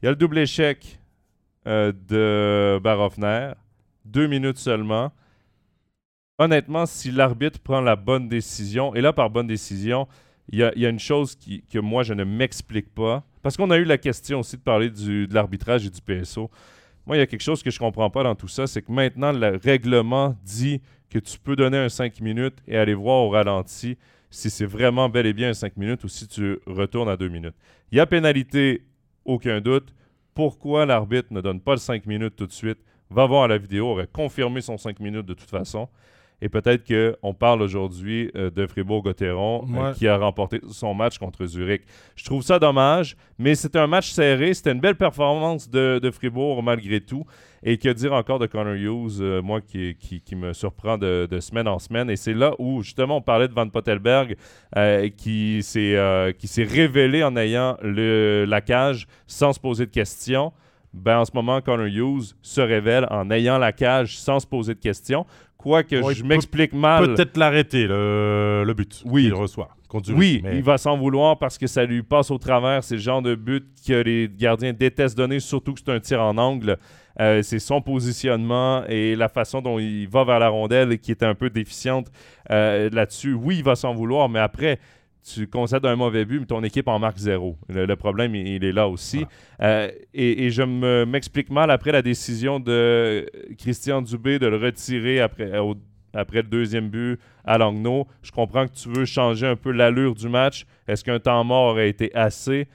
Il y a le double échec euh, de Barofner. Deux minutes seulement. Honnêtement, si l'arbitre prend la bonne décision, et là, par bonne décision, il y a, une chose que moi, je ne m'explique pas. Parce qu'on a eu la question aussi de parler de l'arbitrage et du PSO. Moi, il y a quelque chose que je ne comprends pas dans tout ça, c'est que maintenant, le règlement dit que tu peux donner un 5 minutes et aller voir au ralenti si c'est vraiment bel et bien un 5 minutes ou si tu retournes à 2 minutes. Il y a pénalité, aucun doute. Pourquoi l'arbitre ne donne pas le 5 minutes tout de suite, va voir la vidéo, aurait confirmé son 5 minutes de toute façon. Et peut-être qu'on parle aujourd'hui euh, de Fribourg-Gotteron euh, qui a remporté son match contre Zurich. Je trouve ça dommage, mais c'était un match serré. C'était une belle performance de, Fribourg malgré tout. Et que dire encore de Connor Hughes, euh, moi qui, qui, me surprend de, semaine en semaine. Et c'est là où justement on parlait de Van Pottelberg qui s'est révélé en ayant le, la cage sans se poser de questions ben en ce moment, Connor Hughes se révèle en ayant la cage sans se poser de questions. Quoique que je m'explique mal. Peut-être l'arrêter, le, le, but oui. qu'il reçoit. Oui, il va s'en vouloir parce que ça lui passe au travers. C'est le genre de but que les gardiens détestent donner, surtout que c'est un tir en angle. Euh, c'est son positionnement et la façon dont il va vers la rondelle qui est un peu déficiente euh, là-dessus. Oui, il va s'en vouloir, mais après, tu concèdes un mauvais but, mais ton équipe en marque zéro. Le, problème, il, est là aussi. Euh, et, je m'explique mal après la décision de Christian Dubé de le retirer après, après le deuxième but à Langnau. Je comprends que tu veux changer un peu l'allure du match. Est-ce qu'un temps mort aurait été assez?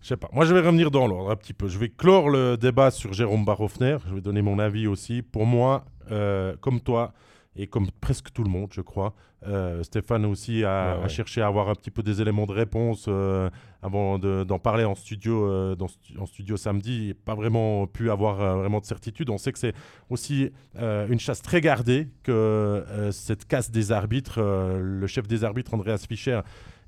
Je sais pas. Moi, je vais revenir dans l'ordre un petit peu. Je vais clore le débat sur Jérôme Barofner. Je vais donner mon avis aussi. Pour moi, euh, comme toi, et comme presque tout le monde, je crois. Euh, Stéphane aussi a, cherché à avoir un petit peu des éléments de réponse euh, avant d'en parler en studio, euh, dans, en studio samedi. Il pas vraiment pu avoir vraiment de certitude. On sait que c'est aussi une chasse très gardée que cette casse des arbitres. le chef des arbitres, Andreas Fischer,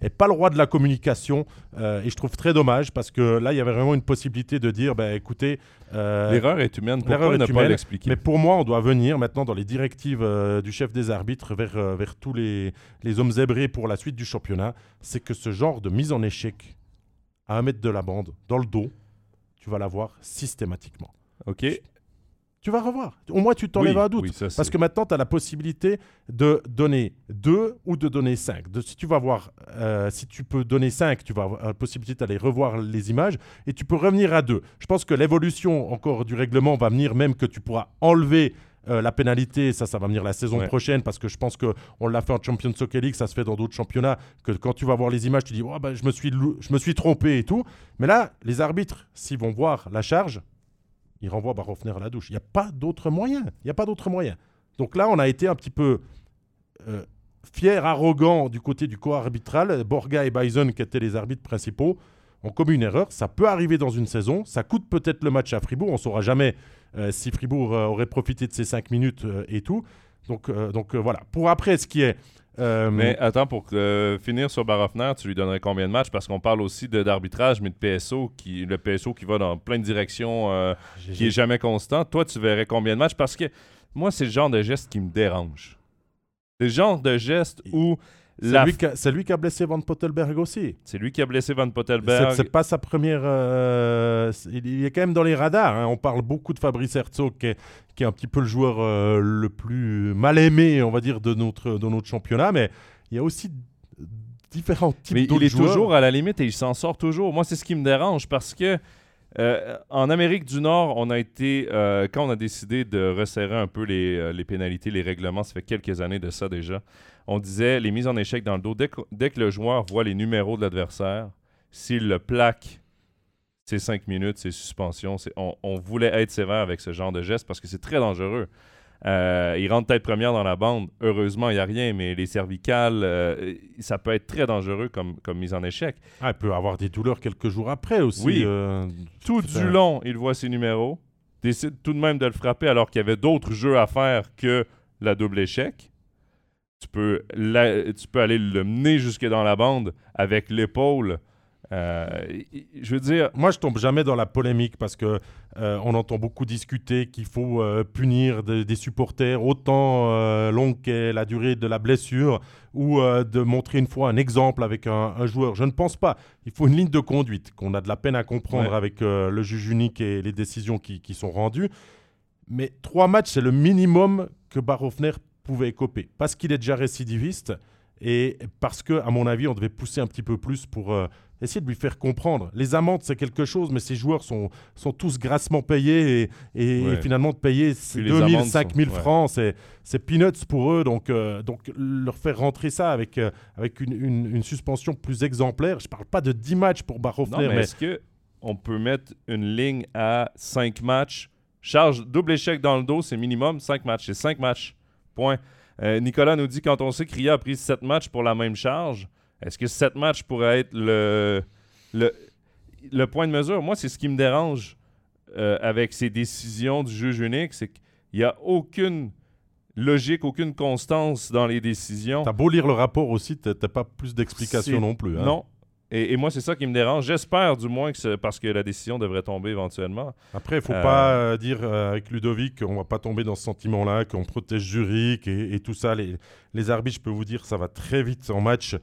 et pas le roi de la communication. Euh, et je trouve très dommage parce que là, il y avait vraiment une possibilité de dire, bah, écoutez... Euh, L'erreur est humaine, pourquoi ne pas l'expliquer? Mais pour moi, on doit venir maintenant dans les directives euh, du chef des arbitres vers, vers tous les, les hommes zébrés pour la suite du championnat. C'est que ce genre de mise en échec à un mètre de la bande, dans le dos, tu vas l'avoir systématiquement. Ok tu vas revoir. Au moins, tu t'enlèves un doute. parce que maintenant, tu as la possibilité de donner 2 ou de donner 5. si tu vas voir, euh, si tu peux donner 5, tu vas avoir la possibilité d'aller revoir les images et tu peux revenir à 2. Je pense que l'évolution encore du règlement va venir même que tu pourras enlever euh, la pénalité, ça, ça va venir la saison prochaine parce que je pense qu'on l'a fait en Champions Soccer League, ça se fait dans d'autres championnats. Que quand tu vas voir les images, tu dis oh, bah, je, me suis, je me suis trompé et tout. Mais là, les arbitres, s'ils vont voir la charge, il renvoie Barofner à la douche. Il n'y a pas d'autre moyen. Il n'y a pas d'autre moyen. Donc là, on a été un petit peu euh, fier, arrogant du côté du corps arbitral. Borga et Bison, qui étaient les arbitres principaux, ont commis une erreur. Ça peut arriver dans une saison. Ça coûte peut-être le match à Fribourg. On ne saura jamais euh, si Fribourg euh, aurait profité de ces cinq minutes et tout. Donc, donc voilà. Pour après, ce qui est euh, mais attends, pour euh, finir sur Barofner, tu lui donnerais combien de matchs? Parce qu'on parle aussi d'arbitrage, mais de PSO, qui, le PSO qui va dans plein de directions, euh, qui est jamais constant. Toi, tu verrais combien de matchs? Parce que moi, c'est le genre de geste qui me dérange. C'est le genre de geste où c'est lui, qui a blessé Van Pottelberg aussi. C'est lui qui a blessé Van Pottelberg. C'est pas sa première. Euh, il est quand même dans les radars. Hein. On parle beaucoup de Fabrice Herzog, qui est, un petit peu le joueur euh, le plus mal aimé, on va dire, de notre, de notre championnat. Mais il y a aussi différents types de joueurs. Il est toujours à la limite et il s'en sort toujours. Moi, c'est ce qui me dérange parce que. Euh, en Amérique du Nord, on a été, quand on a décidé de resserrer un peu les, les pénalités, les règlements, ça fait quelques années de ça déjà, on disait les mises en échec dans le dos. Dès que, le joueur voit les numéros de l'adversaire, s'il le plaque, c'est cinq minutes, c'est suspension. On, voulait être sévère avec ce genre de geste parce que c'est très dangereux. Euh, il rentre tête première dans la bande. Heureusement, il n'y a rien, mais les cervicales, euh, ça peut être très dangereux comme, comme mise en échec. Ah, il peut avoir des douleurs quelques jours après aussi. Oui. Euh, tout du long, il voit ses numéros, décide tout de même de le frapper alors qu'il y avait d'autres jeux à faire que la double échec tu peux, tu peux aller le mener jusque dans la bande avec l'épaule. Euh, je veux dire. Moi, je tombe jamais dans la polémique parce que euh, on entend beaucoup discuter qu'il faut euh, punir des supporters autant longue qu'est la durée de la blessure ou de montrer une fois un exemple avec un, joueur. Je ne pense pas. Il faut une ligne de conduite qu'on a de la peine à comprendre avec le juge unique et les décisions qui, qui sont rendues. Mais trois matchs, c'est le minimum que Barofner pouvait écoper parce qu'il est déjà récidiviste et parce que, à mon avis, on devait pousser un petit peu plus pour euh, essayer de lui faire comprendre. Les amendes, c'est quelque chose, mais ces joueurs sont, sont tous grassement payés et, et, finalement de payer 2000, 5000 francs, c'est peanuts pour eux. Donc, euh, donc leur faire rentrer ça avec, euh, avec une, une, suspension plus exemplaire. Je parle pas de 10 matchs pour Barofner. mais, est-ce que on peut mettre une ligne à 5 matchs? Charge double échec dans le dos, c'est minimum 5 matchs. C'est 5 matchs. Point. Euh, Nicolas nous dit quand on sait qu'il a pris 7 matchs pour la même charge, est-ce que 7 matchs pourrait être le, le, point de mesure? Moi, c'est ce qui me dérange euh, avec ces décisions du juge unique, c'est qu'il n'y a aucune logique, aucune constance dans les décisions. T'as beau lire le rapport aussi, t'as pas plus d'explications non plus. Hein? Non, et, moi, c'est ça qui me dérange. J'espère du moins que parce que la décision devrait tomber éventuellement. Après, il ne faut pas euh, euh, dire euh, avec Ludovic qu'on ne va pas tomber dans ce sentiment-là, qu'on protège Zurich et, tout ça. Les, les, arbitres, je peux vous dire, ça va très vite en match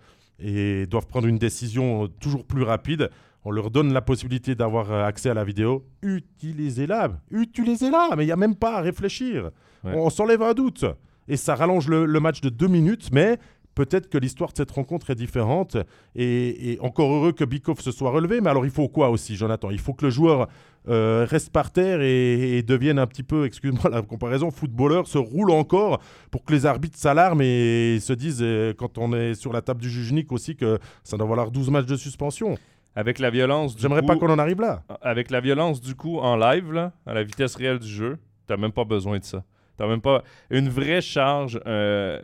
et doivent prendre une décision toujours plus rapide. On leur donne la possibilité d'avoir accès à la vidéo. Utilisez-la. Utilisez-la. Mais il n'y a même pas à réfléchir. On, s'enlève un doute. Et ça rallonge le, le match de deux minutes, mais peut-être que l'histoire de cette rencontre est différente. Et, encore heureux que Bikov se soit relevé. Mais alors, il faut quoi aussi, Jonathan? Il faut que le joueur euh, reste par terre et, devienne un petit peu, excuse-moi la comparaison, footballeur, se roule encore pour que les arbitres s'alarment et se disent, euh, quand on est sur la table du juge unique aussi, que ça doit valoir 12 matchs de suspension. Avec la violence J'aimerais pas qu'on en arrive là. Avec la violence du coup en live, là, à la vitesse réelle du jeu, t'as même pas besoin de ça. T'as même pas une vraie charge, euh,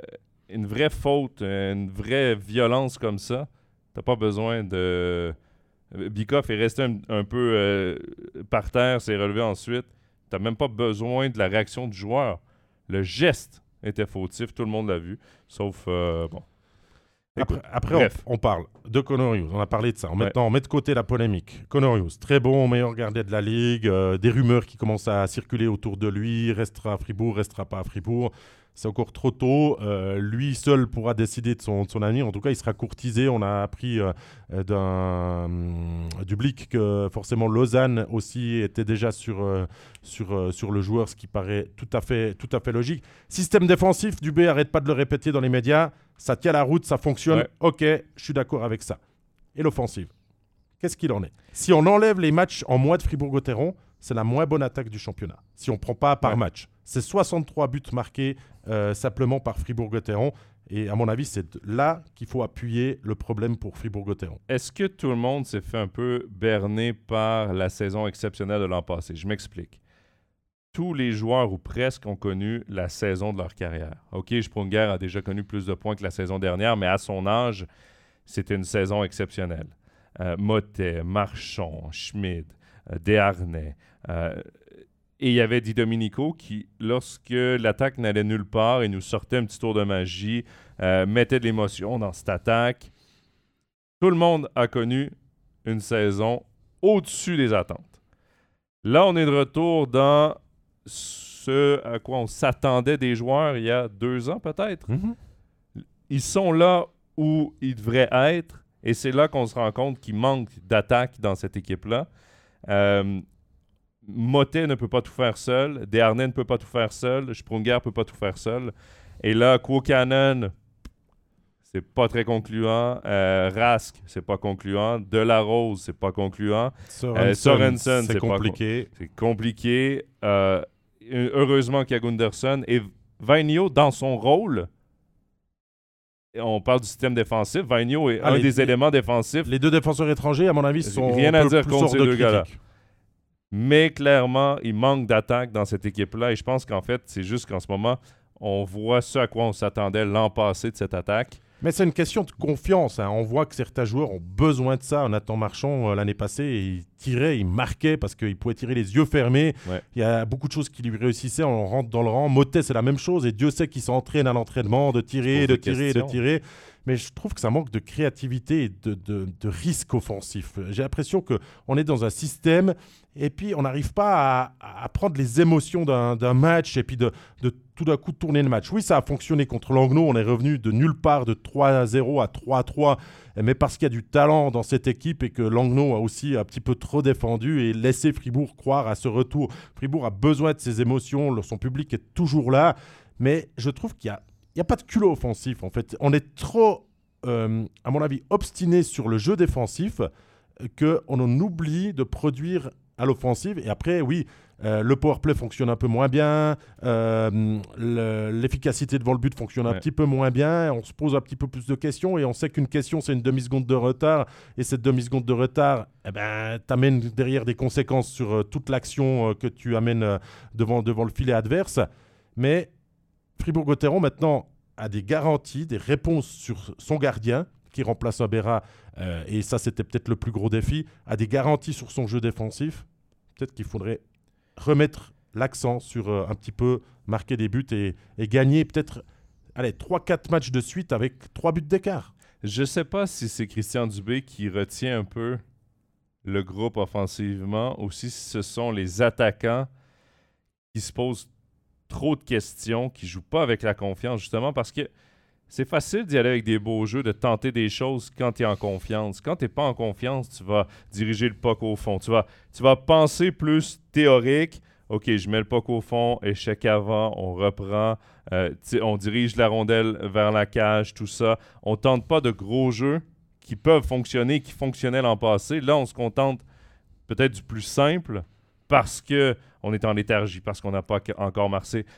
une vraie faute, une vraie violence comme ça. T'as pas besoin de. Bikoff est resté un, peu euh, par terre, s'est relevé ensuite. T'as même pas besoin de la réaction du joueur. Le geste était fautif, tout le monde l'a vu, sauf euh, bon. Après, on, parle de Conorius, on a parlé de ça. Maintenant, on met de côté la polémique. Conorius, très bon, meilleur gardien de la Ligue, euh, des rumeurs qui commencent à circuler autour de lui, restera à Fribourg, restera pas à Fribourg c'est encore trop tôt. Euh, lui seul pourra décider de son, son, avenir. En tout cas, il sera courtisé. On a appris euh, d'un du Blick que forcément Lausanne aussi était déjà sur, euh, sur, sur le joueur, ce qui paraît tout à fait, tout à fait logique. Système défensif, Dubé arrête pas de le répéter dans les médias. Ça tient la route, ça fonctionne. Ok, je suis d'accord avec ça. Et l'offensive Qu'est-ce qu'il en est? Si on enlève les matchs en moins de Fribourg-Gotteron, c'est la moins bonne attaque du championnat. Si on prend pas par match. C'est 63 buts marqués euh, simplement par Fribourg-Gotteron. Et à mon avis, c'est là qu'il faut appuyer le problème pour Fribourg-Gotteron. Est-ce que tout le monde s'est fait un peu berner par la saison exceptionnelle de l'an passé? Je m'explique. Tous les joueurs, ou presque, ont connu la saison de leur carrière. OK, Sprunger a déjà connu plus de points que la saison dernière, mais à son âge, c'était une saison exceptionnelle. Euh, Marchand, Desharnais, euh, et il y avait Di Domenico qui, lorsque l'attaque n'allait nulle part, il nous sortait un petit tour de magie, euh, mettait de l'émotion dans cette attaque. Tout le monde a connu une saison au-dessus des attentes. Là, on est de retour dans ce à quoi on s'attendait des joueurs il y a deux ans peut-être. Mm-hmm. Ils sont là où ils devraient être et c'est là qu'on se rend compte qu'il manque d'attaque dans cette équipe-là. Euh, Motet ne peut pas tout faire seul. Desharnais ne peut pas tout faire seul. Sprunger ne peut pas tout faire seul. Et là, Cannon, c'est pas très concluant. Euh, Rask, c'est pas concluant. Delarose, c'est pas concluant. Sorensen, c'est compliqué. c'est compliqué. Euh, heureusement qu'il y a Gunderson. Et Vainio, dans son rôle, on parle du système défensif. Vainio est ah, un des éléments défensifs. Les deux défenseurs étrangers, à mon avis, sont rien à dire contre ces deux gars-là. Mais clairement, il manque d'attaque dans cette équipe-là. Et je pense qu'en fait, c'est juste qu'en ce moment, on voit ce à quoi on s'attendait l'an passé de cette attaque. Mais c'est une question de confiance. Hein. On voit que certains joueurs ont besoin de ça. Nathan Marchand, euh, l'année passée, il tirait, il marquait parce qu'il pouvait tirer les yeux fermés. Il y a beaucoup de choses qui lui réussissaient. On rentre dans le rang. Motet, c'est la même chose. Et Dieu sait qu'il s'entraîne à l'entraînement de tirer, de tirer, de tirer mais je trouve que ça manque de créativité et de, risque offensif. J'ai l'impression qu'on est dans un système et puis on n'arrive pas à, prendre les émotions d'un match et puis de, tout d'un coup tourner le match. Oui, ça a fonctionné contre Langnau, on est revenu de nulle part de 3 0 à 3 3, mais parce qu'il y a du talent dans cette équipe et que Langnau a aussi un petit peu trop défendu et laissé Fribourg croire à ce retour. Fribourg a besoin de ses émotions, son public est toujours là, mais je trouve qu'il y a n'y a pas de culot offensif en fait. On est trop, euh, à mon avis, obstiné sur le jeu défensif qu'on en oublie de produire à l'offensive. Et après, oui, euh, le power play fonctionne un peu moins bien, euh, l'efficacité devant le but fonctionne un petit peu moins bien, on se pose un petit peu plus de questions et on sait qu'une question c'est une demi-seconde de retard et cette demi-seconde de retard, eh ben, t'amène derrière des conséquences sur toute l'action que tu amènes devant, devant le filet adverse. Mais Fribourg-Gotteron maintenant a des garanties, des réponses sur son gardien qui remplace Abera, euh, et ça c'était peut-être le plus gros défi, a des garanties sur son jeu défensif. Peut-être qu'il faudrait remettre l'accent sur euh, un petit peu marquer des buts et, gagner peut-être allez 3-4 matchs de suite avec 3 buts d'écart. Je ne sais pas si c'est Christian Dubé qui retient un peu le groupe offensivement ou si ce sont les attaquants qui se posent trop de questions, qui jouent pas avec la confiance, justement parce que c'est facile d'y aller avec des beaux jeux, de tenter des choses quand tu es en confiance. Quand tu n'es pas en confiance, tu vas diriger le puck au fond. Tu vas, tu vas penser plus théorique OK, je mets le puck au fond, échec avant, on reprend, euh, on dirige la rondelle vers la cage, tout ça. On tente pas de gros jeux qui peuvent fonctionner, qui fonctionnaient l'an passé. Là, on se contente peut-être du plus simple parce que on est en léthargie, parce qu'on n'a pas encore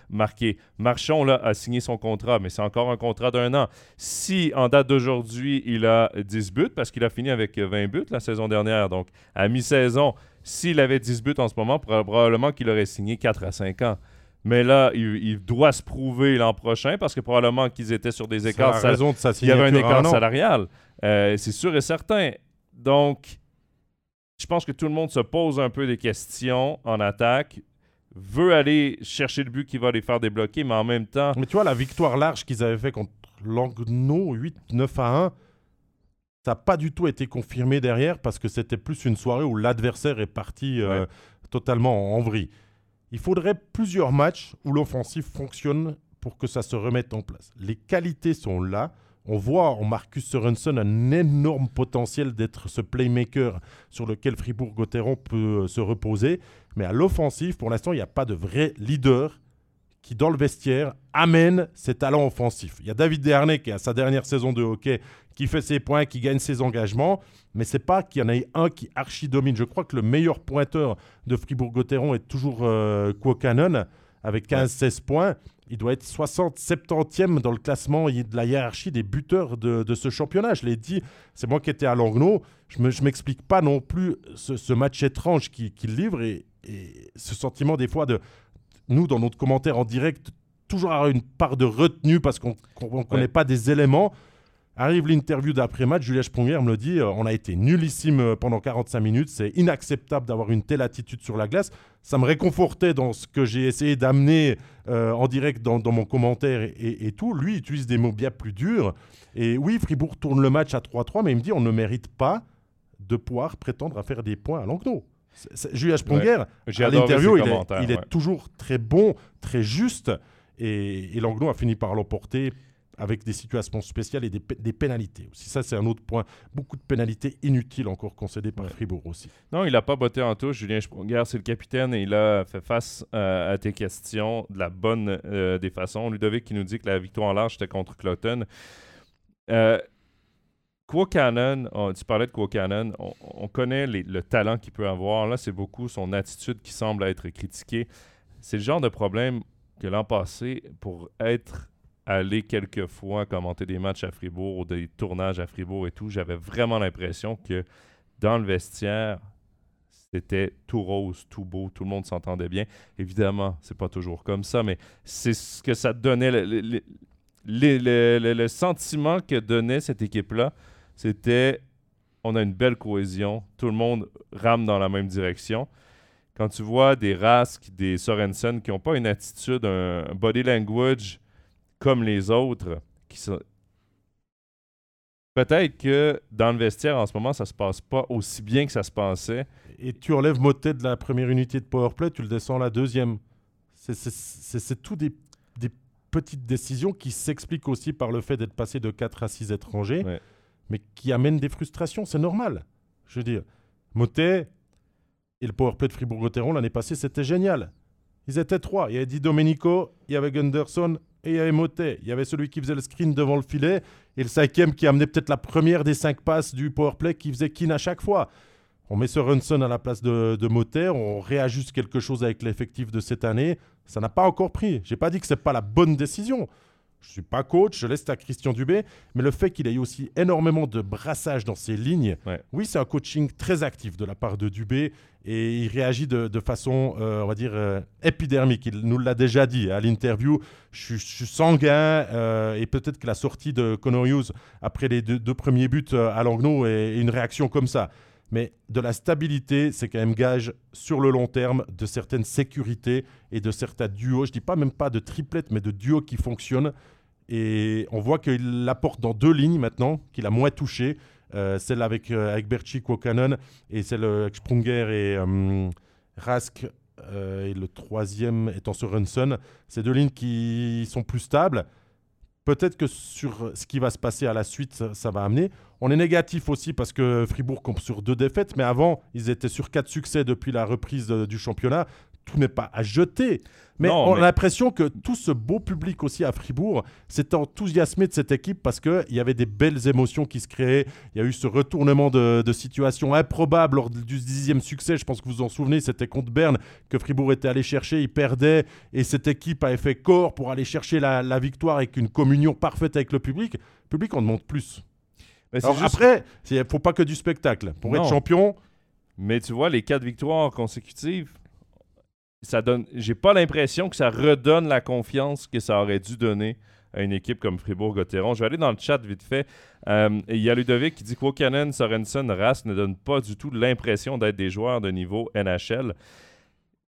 marqué. Marchon là, a signé son contrat, mais c'est encore un contrat d'un an. Si en date d'aujourd'hui, il a 10 buts, parce qu'il a fini avec 20 buts la saison dernière, donc à mi-saison, s'il avait 10 buts en ce moment, probablement qu'il aurait signé 4 à 5 ans. Mais là, il, doit se prouver l'an prochain parce que probablement qu'ils étaient sur des écarts. raison de il y avait un écart salarial. Euh, c'est sûr et certain. Donc, je pense que tout le monde se pose un peu des questions en attaque, veut aller chercher le but qui va les faire débloquer, mais en même temps. Mais tu vois, la victoire large qu'ils avaient fait contre Langnau, 8-9 à 1, ça n'a pas du tout été confirmé derrière parce que c'était plus une soirée où l'adversaire est parti euh, totalement en vrille. Il faudrait plusieurs matchs où l'offensive fonctionne pour que ça se remette en place. Les qualités sont là. On voit en Marcus Sorensen un énorme potentiel d'être ce playmaker sur lequel Fribourg-Gotteron peut euh, se reposer. Mais à l'offensive, pour l'instant, il n'y a pas de vrai leader qui, dans le vestiaire, amène ses talents offensifs. Il y a David Dernay qui a sa dernière saison de hockey, qui fait ses points, qui gagne ses engagements. Mais c'est pas qu'il y en ait un qui archi-domine. Je crois que le meilleur pointeur de Fribourg-Gotteron est toujours euh, avec 15-16 points il doit être 60, 70e dans le classement de la hiérarchie des buteurs de, ce championnat. Je l'ai dit, c'est moi qui étais à Langnau. Je ne m'explique pas non plus ce, match étrange qu'il livre et, ce sentiment des fois de nous, dans notre commentaire en direct, toujours avoir une part de retenue parce qu'on ne connaît pas des éléments. Arrive l'interview d'après-match, Julien Sprunger me le dit, euh, on a été nullissime euh, pendant 45 minutes, c'est inacceptable d'avoir une telle attitude sur la glace. Ça me réconfortait dans ce que j'ai essayé d'amener euh, en direct dans, mon commentaire et, tout. Lui, il utilise des mots bien plus durs. Et oui, Fribourg tourne le match à 3-3, mais il me dit, on ne mérite pas de pouvoir prétendre à faire des points à Langnau. Julien Sprunger, à l'interview, il, est, toujours très bon, très juste. Et, et Langnau a fini par l'emporter avec des situations spéciales et des, des pénalités aussi. Ça, c'est un autre point. Beaucoup de pénalités inutiles encore concédées par Fribourg aussi. Non, il n'a pas botté en touche. Julien Sprunger, c'est le capitaine et il a fait face euh, à tes questions de la bonne euh, des façons. Ludovic qui nous dit que la victoire en large, c'était contre Cloton. Euh, Cannon, tu parlais de Quokanon, on, on connaît le talent qu'il peut avoir. Là, c'est beaucoup son attitude qui semble être critiquée. C'est le genre de problème que l'an passé, pour être aller quelques fois commenter des matchs à Fribourg ou des tournages à Fribourg et tout, j'avais vraiment l'impression que dans le vestiaire, c'était tout rose, tout beau, tout le monde s'entendait bien. Évidemment, c'est pas toujours comme ça, mais c'est ce que ça donnait. Le, le sentiment que donnait cette équipe-là, c'était on a une belle cohésion, tout le monde rame dans la même direction. Quand tu vois des Rask, des Sorensen qui n'ont pas une attitude, un body language comme les autres qui sont. Peut-être que dans le vestiaire en ce moment, ça se passe pas aussi bien que ça se pensait. Et tu enlèves Motet de la première unité de powerplay, tu le descends à la deuxième. C'est tout des, des, petites décisions qui s'expliquent aussi par le fait d'être passé de 4 à 6 étrangers, mais qui amènent des frustrations. C'est normal. Je veux dire, Motet et le powerplay de Fribourg-Gotteron l'année passée, c'était génial. Ils étaient trois. Il y avait Di Domenico, il y avait Gunderson et il y avait Motet. Il y avait celui qui faisait le screen devant le filet et le cinquième qui amenait peut-être la première des cinq passes du powerplay qui faisait Kin à chaque fois. On met ce Runson à la place de, de Motet, on réajuste quelque chose avec l'effectif de cette année. Ça n'a pas encore pris. J'ai pas dit que c'est pas la bonne décision. Je suis pas coach, je laisse à Christian Dubé, mais le fait qu'il ait aussi énormément de brassage dans ses lignes, oui, c'est un coaching très actif de la part de Dubé et il réagit de, façon, euh, on va dire, euh, épidermique. Il nous l'a déjà dit à l'interview. Je, suis sanguin euh, et peut-être que la sortie de Connor Hughes après les deux, premiers buts à Langnau est une réaction comme ça. Mais de la stabilité, c'est quand même gage sur le long terme de certaines sécurités et de certains duos. Je ne dis pas même pas de triplettes, mais de duos qui fonctionnent. Et on voit qu'il l'apporte dans deux lignes maintenant, qu'il a moins touché. Euh, celle avec, euh, avec Berchi et celle avec Sprunger et euh, Rask et le troisième étant Sorensen. Ces deux lignes qui sont plus stables. Peut-être que sur ce qui va se passer à la suite, ça, va amener. On est négatif aussi parce que Fribourg compte sur deux défaites, mais avant, ils étaient sur quatre succès depuis la reprise du championnat tout n'est pas à jeter. Mais on a l'impression que tout ce beau public aussi à Fribourg s'est enthousiasmé de cette équipe parce qu'il y avait des belles émotions qui se créaient. Il y a eu ce retournement de, situation improbable lors du dixième succès. Je pense que vous vous en souvenez, c'était contre Berne que Fribourg était allé chercher. Il perdait et cette équipe avait fait corps pour aller chercher la, victoire avec une communion parfaite avec le public. Le public en demande plus. Mais Après, il ne faut pas que du spectacle. Pour être champion. Mais tu vois, les quatre victoires consécutives, ça donne. J'ai pas l'impression que ça redonne la confiance que ça aurait dû donner à une équipe comme Fribourg-Gotteron. Je vais aller dans le chat vite fait. Euh, il y a Ludovic qui dit que Wokanen, Sorensen, Ras ne donnent pas du tout l'impression d'être des joueurs de niveau NHL.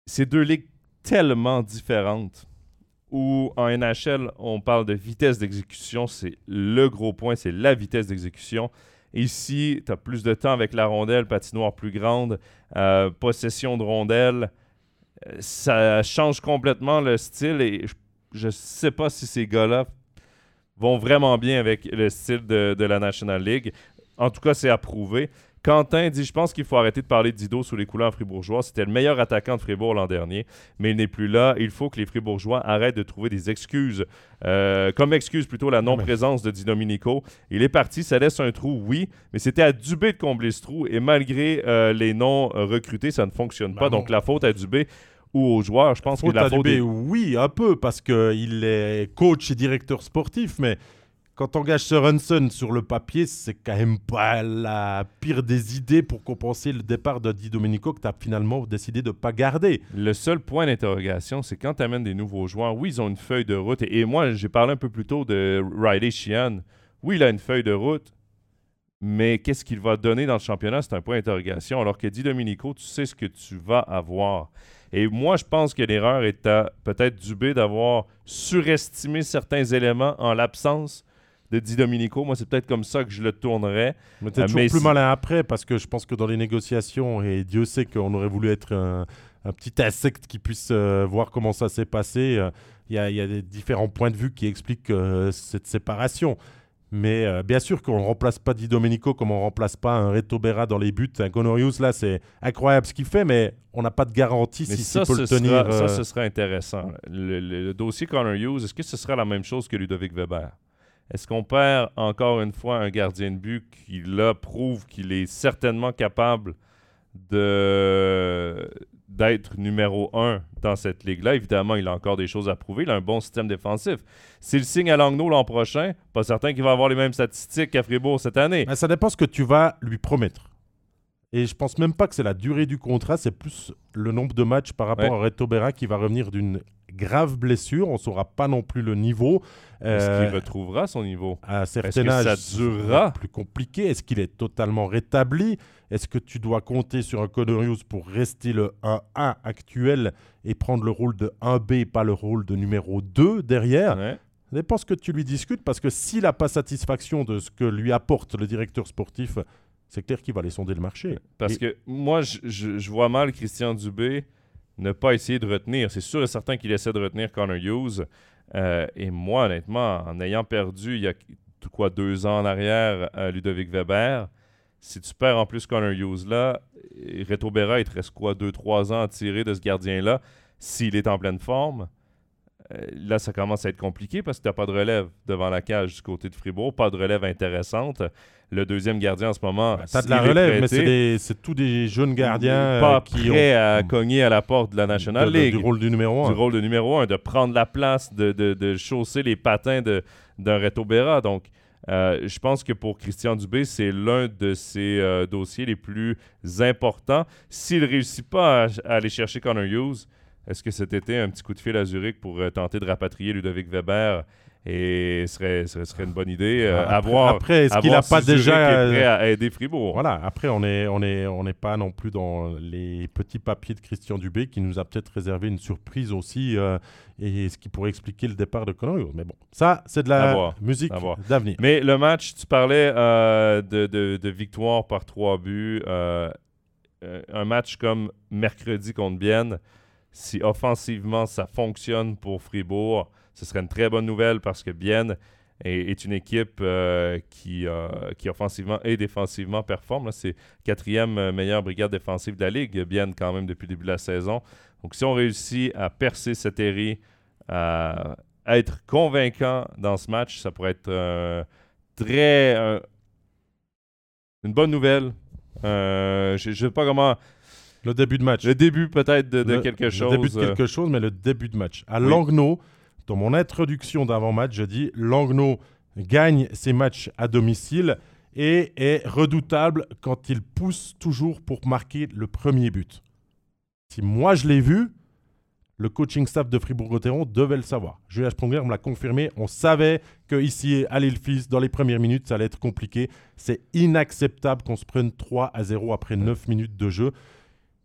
C'est deux ligues tellement différentes où en NHL, on parle de vitesse d'exécution. C'est le gros point, c'est la vitesse d'exécution. Ici, tu as plus de temps avec la rondelle, patinoire plus grande, euh, possession de rondelle ça change complètement le style et je ne sais pas si ces gars-là vont vraiment bien avec le style de, la National League. En tout cas, c'est approuvé. Quentin dit Je pense qu'il faut arrêter de parler d'Ido sous les couleurs fribourgeois. C'était le meilleur attaquant de Fribourg l'an dernier, mais il n'est plus là. Il faut que les Fribourgeois arrêtent de trouver des excuses. Euh, comme excuse plutôt la non-présence de Di Domenico. Il est parti, ça laisse un trou, oui, mais c'était à Dubé de combler ce trou. Et malgré euh, les noms recrutés, ça ne fonctionne pas. Donc la faute à Dubé ou aux joueurs. Je pense que la faute Oui, un peu, parce qu'il est coach et directeur sportif, mais quand on engage Sorensen sur le papier, c'est quand même pas la pire des idées pour compenser le départ de Di Domenico que tu as finalement décidé de ne pas garder. Le seul point d'interrogation, c'est quand tu amènes des nouveaux joueurs, oui, ils ont une feuille de route. Et, moi, j'ai parlé un peu plus tôt de Riley Sheehan. Oui, il a une feuille de route, mais qu'est-ce qu'il va donner dans le championnat, c'est un point d'interrogation. Alors que Di Domenico, tu sais ce que tu vas avoir. Et moi, je pense que l'erreur est à peut-être Dubé d'avoir surestimé certains éléments en l'absence de Di Domenico. Moi, c'est peut-être comme ça que je le tournerais. Mais peut-être toujours plus malin après, parce que je pense que dans les négociations, et Dieu sait qu'on aurait voulu être un, petit insecte qui puisse euh, voir comment ça s'est passé, euh, il y, a des différents points de vue qui expliquent euh, cette séparation. Mais euh, bien sûr qu'on ne remplace pas Di Domenico comme on ne remplace pas un Reto Berra dans les buts. Un Conorius, là, c'est incroyable ce qu'il fait, mais on n'a pas de garantie si ça, peut le tenir. Ça, euh, ce serait intéressant. Le, dossier Connor Hughes, est-ce que ce serait la même chose que Ludovic Weber? Est-ce qu'on perd encore une fois un gardien de but qui, là, prouve qu'il est certainement capable de d'être numéro un dans cette ligue-là. Évidemment, il a encore des choses à prouver. Il a un bon système défensif. S'il signe à Langnau l'an prochain, pas certain qu'il va avoir les mêmes statistiques qu'à Fribourg cette année. ça dépend ce que tu vas lui promettre. Et je pense même pas que c'est la durée du contrat, c'est plus le nombre de matchs par rapport à Reto Berra qui va revenir d'une grave blessure. On ne saura pas non plus le niveau. Est-ce qu'il euh, retrouvera son niveau? À certain âge, ça durera? plus compliqué. Est-ce qu'il est totalement rétabli? Est-ce que tu dois compter sur un Conorius pour rester le 1-1 actuel et prendre le rôle de 1B, pas le rôle de numéro 2 derrière? Ouais. Ça dépend ce que tu lui discutes parce que s'il n'a pas satisfaction de ce que lui apporte le directeur sportif, c'est clair qu'il va aller sonder le marché. Parce que moi, je, vois mal Christian Dubé ne pas essayer de retenir. C'est sûr et certain qu'il essaie de retenir Connor Hughes. Euh, et moi, honnêtement, en ayant perdu il y a quoi deux ans en arrière à Ludovic Weber, si tu perds en plus Connor Hughes là, Reto Berra, il te reste quoi deux, trois ans à tirer de ce gardien-là s'il est en pleine forme? Euh, là, ça commence à être compliqué parce que tu n'as pas de relève devant la cage du côté de Fribourg, pas de relève intéressante. Le deuxième gardien en ce moment. tu as de la relève, mais c'est tous des jeunes gardiens pas euh, qui prêts à cogner à la porte de la National League. Du rôle du numéro un. Du rôle de numéro un, de prendre la place, de, de, chausser les patins d'un Reto Berra. Donc, euh, je pense que pour Christian Dubé, c'est l'un de ses dossiers les plus importants. S'il ne réussit pas à, à, aller chercher Connor Hughes, est-ce que cet été, un petit coup de fil à Zurich pour euh, tenter de rapatrier Ludovic Weber et serait, serait, serait une bonne idée euh, après, est-ce qu'il n'a pas déjà est prêt à aider Fribourg Voilà. Après, on n'est on est, on est pas non plus dans les petits papiers de Christian Dubé qui nous a peut-être réservé une surprise aussi euh, et ce qui pourrait expliquer le départ de Conor. Mais bon, ça, c'est de la musique d'avenir. Mais le match, tu parlais de, de, de, victoire par trois buts. un match comme mercredi contre Bienne si offensivement ça fonctionne pour Fribourg, ce serait une très bonne nouvelle parce que Bienne est, une équipe euh, qui, euh, qui offensivement et défensivement performe. C'est quatrième euh, meilleure brigade défensive de la Ligue, Bienne quand même depuis le début de la saison. Donc, si on réussit à percer cette série, à être convaincant dans ce match, ça pourrait être euh, très. une bonne nouvelle. Je ne sais pas comment. Le début de match. Le début peut-être de, de Le- quelque le chose. début de euh, quelque chose, mais le début de match. À Oui. Langnau, dans mon introduction d'avant-match, je dis Langnau gagne ses matchs à domicile et est redoutable quand il pousse toujours pour marquer le premier but. Si moi je l'ai vu, le coaching staff de Fribourg-Gotteron devait le savoir. Julien Spronger me l'a confirmé. On savait que ici, à l'Île-Fils, dans les premières minutes, ça allait être compliqué. C'est inacceptable qu'on se prenne 3 à 0 après 9 minutes de jeu.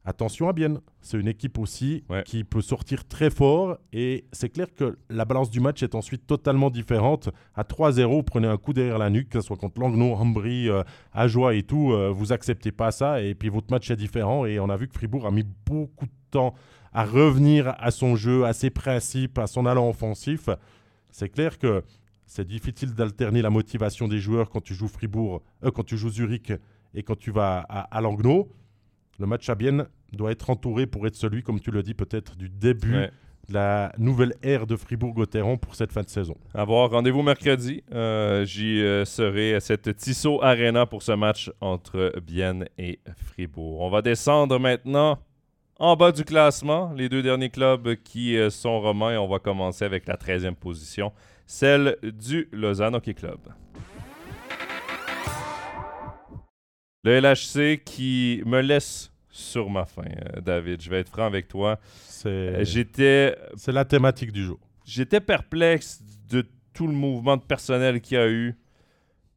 Attention à Bienne, c'est une équipe aussi Ouais. qui peut sortir très fort et c'est clair que la balance du match est ensuite totalement différente. À 3-0, vous prenez un coup derrière la nuque, que ce soit contre Langnau, Ambry, euh, Ajoie et tout, euh, vous acceptez pas ça et puis votre match est différent et on a vu que Fribourg a mis beaucoup de temps à revenir à son jeu, à ses principes, à son allant offensif. C'est clair que c'est difficile d'alterner la motivation des joueurs quand tu joues Fribourg, euh, quand tu joues Zurich et quand tu vas à, à Langnau. Le match à Bienne doit être entouré pour être celui, comme tu le dis, peut-être du début ouais. de la nouvelle ère de Fribourg-Gotteron pour cette fin de saison. À voir. Rendez-vous mercredi. Euh, J'y euh, serai à cette Tissot Arena pour ce match entre Bienne et Fribourg. On va descendre maintenant en bas du classement. Les deux derniers clubs qui euh, sont romains. On va commencer avec la 13e position, celle du Lausanne Hockey Club. Le LHC qui me laisse sur ma faim, euh, David. Je vais être franc avec toi. C'est Euh, J'étais c'est la thématique du jour. J'étais perplexe de tout le mouvement de personnel qu'il y a eu.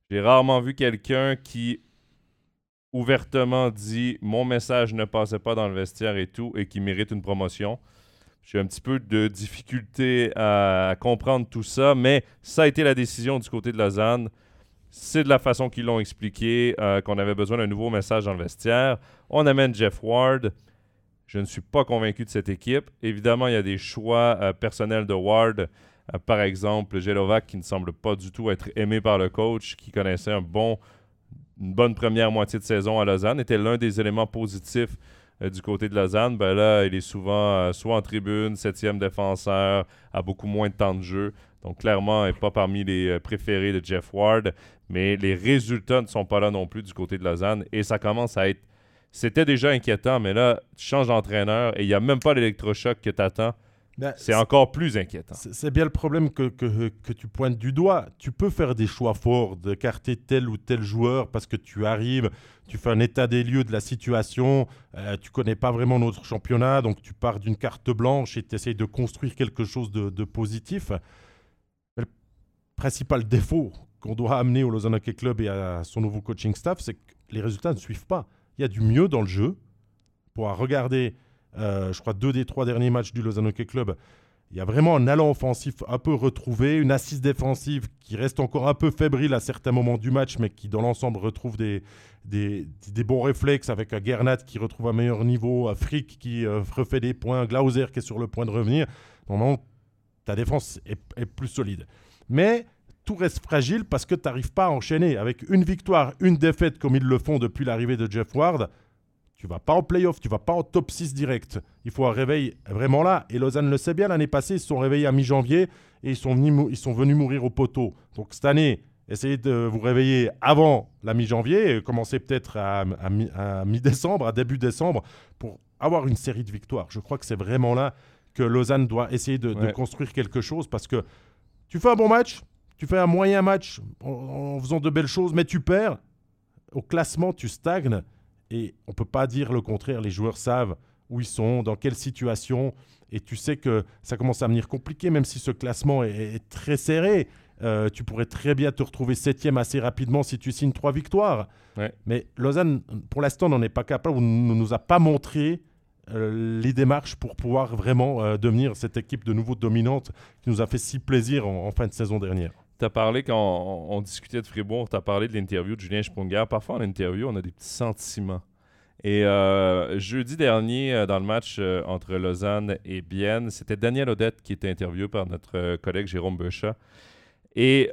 J'ai rarement vu quelqu'un qui ouvertement dit mon message ne passait pas dans le vestiaire et tout et qui mérite une promotion. J'ai un petit peu de difficulté à comprendre tout ça, mais ça a été la décision du côté de Lausanne. C'est de la façon qu'ils l'ont expliqué, euh, qu'on avait besoin d'un nouveau message dans le vestiaire. On amène Jeff Ward. Je ne suis pas convaincu de cette équipe. Évidemment, il y a des choix euh, personnels de Ward. Euh, par exemple, Jelovac, qui ne semble pas du tout être aimé par le coach, qui connaissait un bon, une bonne première moitié de saison à Lausanne, était l'un des éléments positifs du côté de Lausanne. Ben là, il est souvent soit en tribune, septième défenseur, a beaucoup moins de temps de jeu. Donc, clairement, il n'est pas parmi les euh, préférés de Jeff Ward. Mais les résultats ne sont pas là non plus du côté de Lausanne. Et ça commence à être c'était déjà inquiétant, mais là, tu changes d'entraîneur et il n'y a même pas l'électrochoc que tu attends. C'est encore plus inquiétant. C'est c'est bien le problème que, que, que tu pointes du doigt. Tu peux faire des choix forts, d'écarter tel ou tel joueur parce que tu arrives, tu fais un état des lieux de la situation, euh, tu connais pas vraiment notre championnat, donc tu pars d'une carte blanche et tu essayes de construire quelque chose de, de positif. Principal défaut qu'on doit amener au Lausanne Hockey Club et à son nouveau coaching staff, c'est que les résultats ne suivent pas. Il y a du mieux dans le jeu. Pour regarder, euh, je crois, deux des trois derniers matchs du Lausanne Hockey Club, il y a vraiment un allant offensif un peu retrouvé, une assise défensive qui reste encore un peu fébrile à certains moments du match, mais qui dans l'ensemble retrouve des, des, bons réflexes avec un Gernat qui retrouve un meilleur niveau, un Frick qui euh, refait des points, Glauser qui est sur le point de revenir. Normalement, ta défense est plus solide. Mais tout reste fragile parce que tu n'arrives pas à enchaîner. Avec une victoire, une défaite comme ils le font depuis l'arrivée de Jeff Ward, tu vas pas en playoff, tu vas pas en top 6 direct. Il faut un réveil vraiment là. Et Lausanne le sait bien, l'année passée, ils se sont réveillés à mi-janvier et ils sont, venus ils sont venus mourir au poteau. Donc cette année, essayez de vous réveiller avant la mi-janvier, et commencez peut-être à, à mi- à mi-décembre, à début décembre, pour avoir une série de victoires. Je crois que c'est vraiment là que Lausanne doit essayer de, construire quelque chose parce que tu fais un bon match, tu fais un moyen match en, en faisant de belles choses, mais tu perds. Au classement, tu stagnes. Et on ne peut pas dire le contraire. Les joueurs savent où ils sont, dans quelle situation. Et tu sais que ça commence à venir compliqué, même si ce classement est, est très serré. Euh, tu pourrais très bien te retrouver septième assez rapidement si tu signes trois victoires. Ouais. Mais Lausanne, pour l'instant, n'en est pas capable ou ne nous a pas montré les démarches pour pouvoir vraiment euh, devenir cette équipe de nouveau dominante qui nous a fait si plaisir en, fin de saison dernière. Tu as parlé, quand on, discutait de Fribourg, tu as parlé de l'interview de Julien Sprunger. Parfois, en interview, on a des petits sentiments. Et euh, jeudi dernier, euh, dans le match euh, entre Lausanne et Bienne, c'était Daniel Odette qui était interviewé par notre euh, collègue Jérôme Beuchat. Et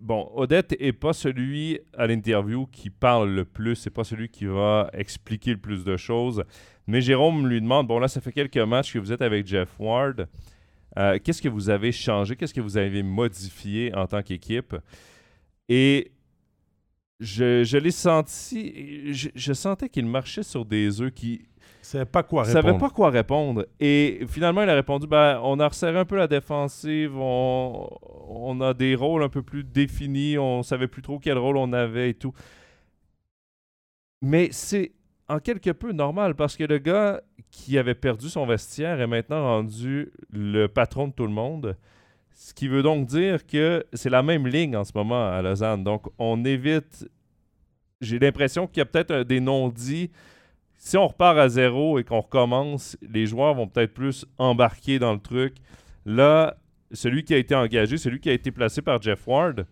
bon, Odette est pas celui à l'interview qui parle le plus, c'est pas celui qui va expliquer le plus de choses. Mais Jérôme lui demande bon là, ça fait quelques matchs que vous êtes avec Jeff Ward. Euh, qu'est-ce que vous avez changé? Qu'est-ce que vous avez modifié en tant qu'équipe? Et je, l'ai senti, je, sentais qu'il marchait sur des œufs qui savait pas quoi répondre. savait pas quoi répondre. Et finalement, il a répondu ben, on a resserré un peu la défensive, on, on, a des rôles un peu plus définis, on savait plus trop quel rôle on avait et tout. Mais c'est en quelque peu normal parce que le gars qui avait perdu son vestiaire est maintenant rendu le patron de tout le monde. Ce qui veut donc dire que c'est la même ligne en ce moment à Lausanne. Donc, on évite. J'ai l'impression qu'il y a peut-être des non-dits. Si on repart à zéro et qu'on recommence, les joueurs vont peut-être plus embarquer dans le truc. Là, celui qui a été engagé, celui qui a été placé par Jeff Ward,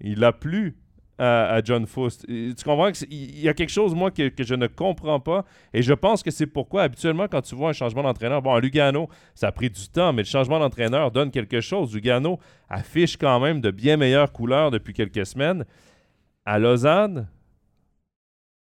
il n'a plus à, John Faust. Tu comprends qu'il y a quelque chose, moi, que, je ne comprends pas. Et je pense que c'est pourquoi, habituellement, quand tu vois un changement d'entraîneur, bon, à Lugano, ça a pris du temps, mais le changement d'entraîneur donne quelque chose. Lugano affiche quand même de bien meilleures couleurs depuis quelques semaines. À Lausanne,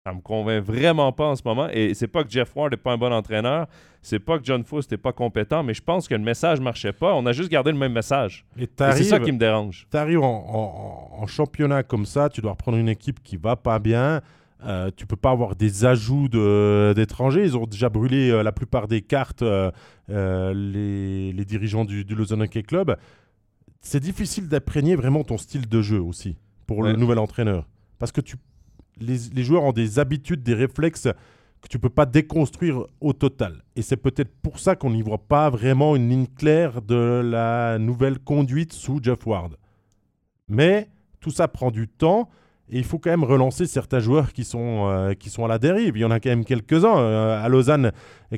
ça me convainc vraiment pas en ce moment. Et c'est pas que Jeff Ward n'est pas un bon entraîneur, c'est pas que John Foust n'est pas compétent, mais je pense que le message marchait pas. On a juste gardé le même message. Et, c'est ça qui me dérange. Tu arrives en, championnat comme ça, tu dois reprendre une équipe qui va pas bien. Euh, tu peux pas avoir des ajouts d'étrangers. Ils ont déjà brûlé euh, la plupart des cartes, euh, euh, les, les, dirigeants du, du Lausanne Hockey Club. C'est difficile d'imprégner vraiment ton style de jeu aussi pour le nouvel entraîneur. Parce que tu les, joueurs ont des habitudes, des réflexes que tu peux pas déconstruire au total. Et c'est peut-être pour ça qu'on n'y voit pas vraiment une ligne claire de la nouvelle conduite sous Jeff Ward. Mais tout ça prend du temps et il faut quand même relancer certains joueurs qui sont, euh, qui sont à la dérive. Il y en a quand même quelques-uns euh, à Lausanne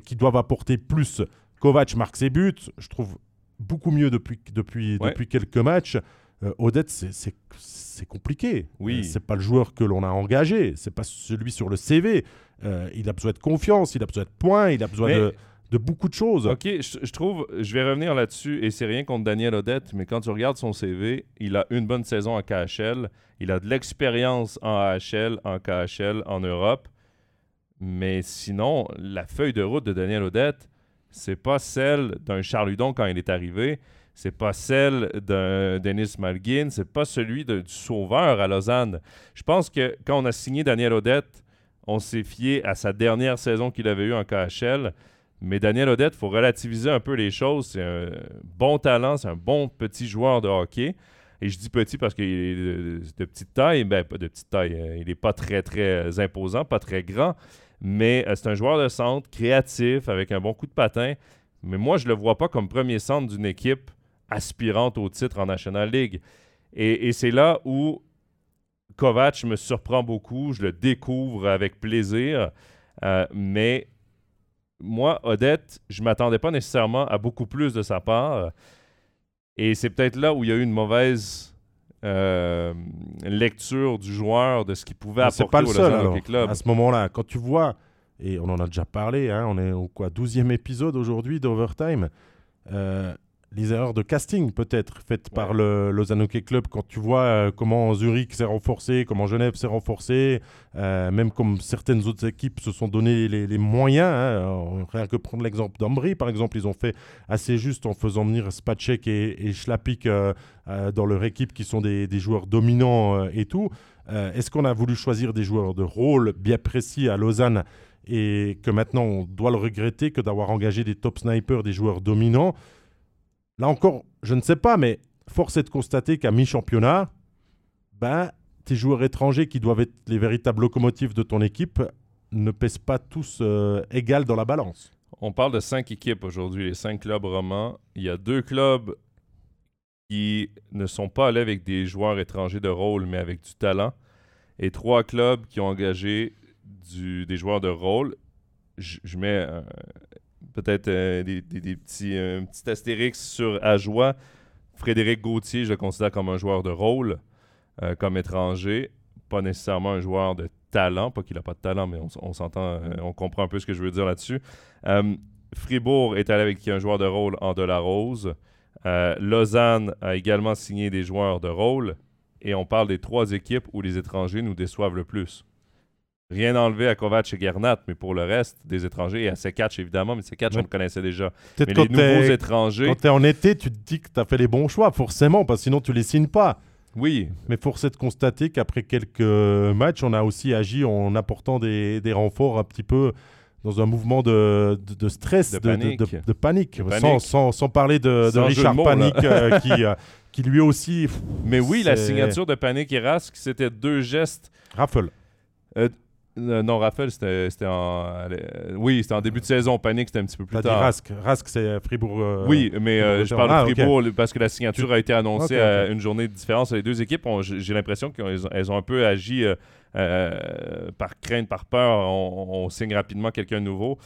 qui doivent apporter plus. Kovac marque ses buts, je trouve beaucoup mieux depuis, depuis, depuis quelques matchs. Euh, Odette, c'est c'est compliqué. Oui. Euh, c'est pas le joueur que l'on a engagé, c'est pas celui sur le CV. Euh, il a besoin de confiance, il a besoin de points, il a besoin de, de, beaucoup de choses. Ok, je, trouve, je vais revenir là-dessus et c'est rien contre Daniel Odette, mais quand tu regardes son CV, il a une bonne saison en KHL, il a de l'expérience en AHL, en KHL, en Europe, mais sinon, la feuille de route de Daniel Odette, c'est pas celle d'un Charles Hudon quand il est arrivé c'est pas celle d'un Denis Malguin, c'est pas celui du sauveur à Lausanne. Je pense que quand on a signé Daniel Odette, on s'est fié à sa dernière saison qu'il avait eue en KHL. Mais Daniel Odette, il faut relativiser un peu les choses. C'est un bon talent, c'est un bon petit joueur de hockey. Et je dis petit parce qu'il est de, petite taille, ben pas de petite taille, euh, il n'est pas très très imposant, pas très grand, mais euh, c'est un joueur de centre, créatif, avec un bon coup de patin. Mais moi, je ne le vois pas comme premier centre d'une équipe aspirante au titre en National League. Et, c'est là où Kovac me surprend beaucoup. Je le découvre avec plaisir. Euh, mais moi, Odette, je ne m'attendais pas nécessairement à beaucoup plus de sa part. Et c'est peut-être là où il y a eu une mauvaise euh, lecture du joueur, de ce qu'il pouvait apporter pas le au seul, Club. À ce moment-là, quand tu vois, et on en a déjà parlé, hein, on est au quoi, 12e épisode aujourd'hui d'Overtime, euh, les erreurs de casting peut-être faites par le Lausanne Hockey Club quand tu vois euh, comment Zurich s'est renforcé, comment Genève s'est renforcé, euh, même comme certaines autres équipes se sont donné les, moyens. Hein. rien que prendre l'exemple d'Ambry, par exemple, ils ont fait assez juste en faisant venir Spacek et, et Schlapik euh, dans leur équipe qui sont des, des joueurs dominants et tout. Est-ce qu'on a voulu choisir des joueurs de rôle bien précis à Lausanne et que maintenant on doit le regretter que d'avoir engagé des top snipers, des joueurs dominants? Là encore, je ne sais pas, mais force est de constater qu'à mi-championnat, ben, tes joueurs étrangers qui doivent être les véritables locomotives de ton équipe ne pèsent pas tous euh, égal dans la balance. On parle de cinq équipes aujourd'hui, les cinq clubs romans. Il y a deux clubs qui ne sont pas allés avec des joueurs étrangers de rôle, mais avec du talent. Et trois clubs qui ont engagé des joueurs de rôle. Je, mets peut-être euh, des, petit astérix sur Ajoie. Frédéric Gauthier, je le considère comme un joueur de rôle, euh, comme étranger, pas nécessairement un joueur de talent, pas qu'il n'a pas de talent, mais on, s'entend, euh, on comprend un peu ce que je veux dire là-dessus. Fribourg est allé avec un joueur de rôle en Delarose. Lausanne a également signé des joueurs de rôle. Et on parle des trois équipes où les étrangers nous déçoivent le plus. Rien enlevé à Kovac et Gernat, mais pour le reste, des étrangers, et à Sekatch évidemment, mais Sekatch, Ouais. on le connaissait déjà. Mais les nouveaux t'es- étrangers, Quand tu es en été, tu te dis que tu as fait les bons choix, forcément, parce que sinon tu les signes pas. oui, Mais force est de constater qu'après quelques matchs, on a aussi agi en apportant des, des renforts un petit peu dans un mouvement de, de- de stress, De panique. panique. Sans, panique. sans- sans parler de, Sans Richard mots. Panique, euh, qui, euh, qui lui aussi pff, mais oui, la signature de Panic et Rask, c'était deux gestes raffle. Euh, non, Raphaël, c'était en. euh, oui, c'était en début de saison. Panique, c'était un petit peu plus tard. Rask. Rask, c'est Fribourg. euh, oui, mais euh, je parle de Ah. Fribourg parce que la signature a été annoncée à une journée de différence. Les deux équipes, j'ai l'impression qu'elles ont, un peu agi euh, euh, par crainte, par peur. On, on signe rapidement quelqu'un de nouveau.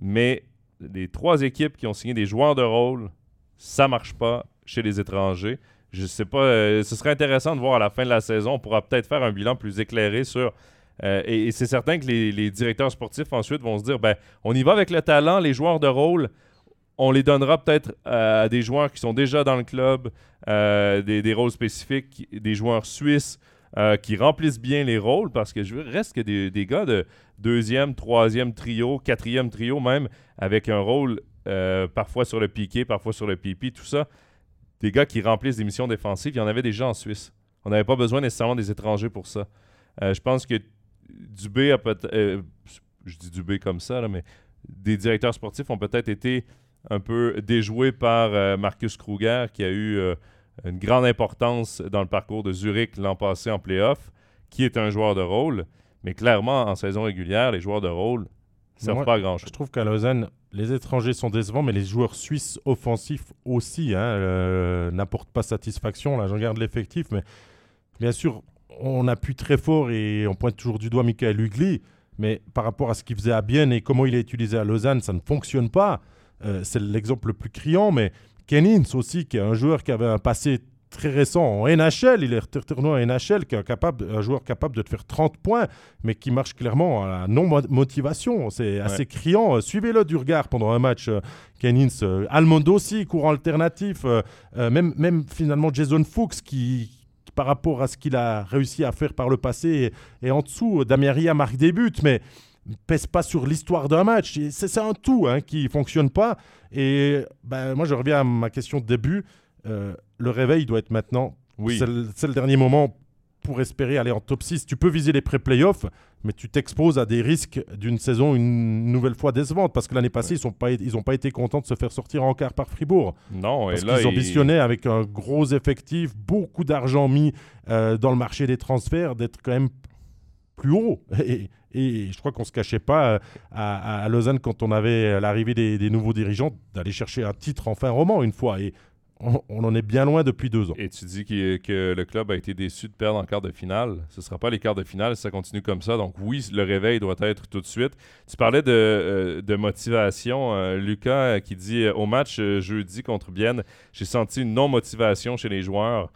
Mais les trois équipes qui ont signé des joueurs de rôle, ça marche pas chez les étrangers. Je sais pas, euh, ce serait intéressant de voir à la fin de la saison. On pourra peut-être faire un bilan plus éclairé sur euh, et, c'est certain que les, directeurs sportifs ensuite vont se dire ben, on y va avec le talent, les joueurs de rôle, on les donnera peut-être euh, à des joueurs qui sont déjà dans le club, euh, des, des rôles spécifiques, des joueurs suisses qui remplissent bien les rôles parce que je reste que des, des gars de deuxième, troisième trio, quatrième trio même, avec un rôle parfois sur le piqué, parfois sur le pipi, tout ça. Des gars qui remplissent des missions défensives, il y en avait déjà en Suisse. On n'avait pas besoin nécessairement des étrangers pour ça. Je pense que Dubé a peut-être. euh, je dis Dubé comme ça, là, mais des directeurs sportifs ont peut-être été un peu déjoués par euh, Marcus Kruger, qui a eu euh, une grande importance dans le parcours de Zurich l'an passé en playoff, qui est un joueur de rôle. Mais clairement, en saison régulière, les joueurs de rôle ne servent Moi, pas à grand-chose. Je trouve qu'à Lausanne, les étrangers sont décevants, mais les joueurs suisses offensifs aussi hein, euh, n'apportent pas satisfaction. Là, je regarde l'effectif, mais bien sûr, on appuie très fort et on pointe toujours du doigt Michael Hugli, mais par rapport à ce qu'il faisait à Bienne et comment il est utilisé à Lausanne, ça ne fonctionne pas. Euh, c'est l'exemple le plus criant, mais Kennins aussi, qui est un joueur qui avait un passé très récent en NHL, il est retourné en NHL, qui est un, capable, un joueur capable de te faire 30 points, mais qui marche clairement à la non-motivation. C'est assez criant. Euh, Suivez-le du regard pendant un match, euh, Kennins. Euh, Almondo aussi, courant alternatif. même, même finalement Jason Fuchs, qui, par rapport à ce qu'il a réussi à faire par le passé, est en dessous. Damien Ria marque des buts, mais pèse pas sur l'histoire d'un match. Et C'est un tout hein, qui fonctionne pas. Et ben, moi, je reviens à ma question de début. Euh, le réveil doit être maintenant. Oui. C'est le, c'est le dernier moment pour espérer aller en top 6. Tu peux viser les pré-playoffs, mais tu t'exposes à des risques d'une saison une nouvelle fois décevante. Parce que l'année passée, ils n'ont pas, ils ont pas été contents de se faire sortir en quart par Fribourg. Non, Parce et là, qu'ils il- ambitionnaient avec un gros effectif, beaucoup d'argent mis euh, dans le marché des transferts, d'être quand même plus haut. Et, et je crois qu'on ne se cachait pas euh, à, à Lausanne quand on avait l'arrivée des, des nouveaux dirigeants d'aller chercher un titre en fin roman une fois. Et on, en est bien loin depuis deux ans. Et tu dis que le club a été déçu de perdre en quart de finale. Ce ne sera pas les quarts de finale ça continue comme ça. Donc oui, le réveil doit être tout de suite. Tu parlais de, euh, motivation. euh, Lucas euh, qui dit au match jeudi contre Bienne, j'ai senti une non-motivation chez les joueurs.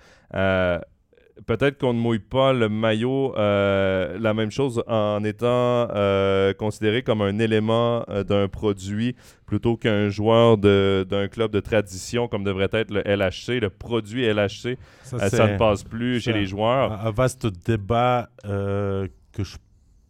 Peut-être qu'on ne mouille pas le maillot euh, la même chose en étant euh, considéré comme un élément euh, d'un produit plutôt qu'un joueur d'un club de tradition comme devrait être le LHC. Le produit LHC, Ça, ne passe plus chez les joueurs. un, un vaste débat euh, que je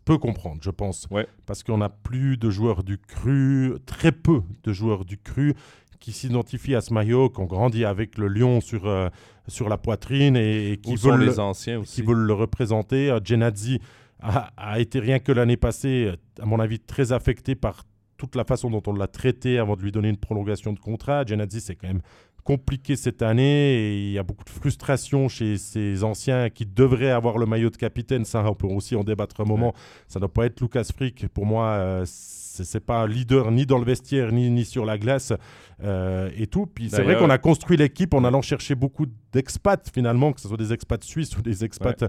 peux comprendre, je pense. Ouais. Parce qu'on n'a plus de joueurs du cru, très peu de joueurs du cru qui s'identifient à ce maillot, qui ont grandi avec le lion sur, euh, sur la poitrine et, et qui veulent le- les anciens aussi? qui veulent le représenter. Euh, Genadzi a, a été rien que l'année passée, euh, à mon avis, très affecté par toute la façon dont on l'a traité avant de lui donner une prolongation de contrat. Genadzi, c'est quand même compliqué cette année et il y a beaucoup de frustration chez ces anciens qui devraient avoir le maillot de capitaine. Ça, on peut aussi en débattre un moment. Ça ne doit pas être Lucas Frick. Pour moi, euh, c'est pas leader ni dans le vestiaire ni, ni sur la glace euh, et tout. Puis c'est vrai qu'on a construit l'équipe en allant chercher beaucoup d'expats finalement, que ce soit des expats suisses ou des expats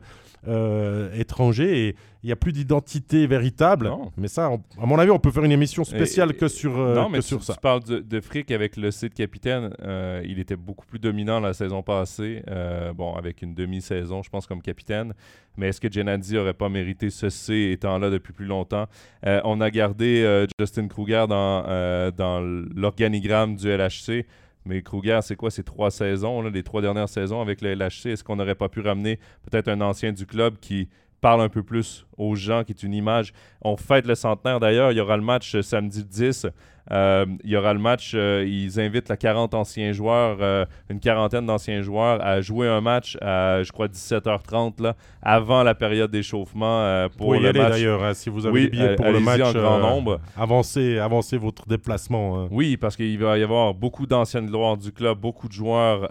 euh, étrangers. Et il n'y a plus d'identité véritable. Non. Mais ça, on- à mon avis, on peut faire une émission spéciale Et- que sur, euh, non, mais que tu, sur ça. tu parles de, de Frick avec le C de capitaine. euh, il était beaucoup plus dominant la saison passée. euh, bon, avec une demi-saison, je pense, comme capitaine. Mais est-ce que Genadi aurait pas mérité ce C étant là depuis plus longtemps? On a gardé Justin Kruger dans, dans l'organigramme du LHC Mais Kruger, c'est quoi ces trois saisons, les trois dernières saisons avec le LHC? Est-ce qu'on n'aurait pas pu ramener peut-être un ancien du club qui parle un peu plus aux gens, qui est une image. On fête le centenaire d'ailleurs. Il y aura le match euh, samedi 10. Euh, il y aura le match. Euh, ils invitent la 40 anciens joueurs, une quarantaine d'anciens joueurs, à jouer un match à, je crois, 17h30 là, avant la période d'échauffement pour le match. d'ailleurs, hein, si vous avez oui, des billets pour le match en grand nombre. Avancez, avancez votre déplacement. Hein. Oui, parce qu'il va y avoir beaucoup d'anciennes gloires du club, beaucoup de joueurs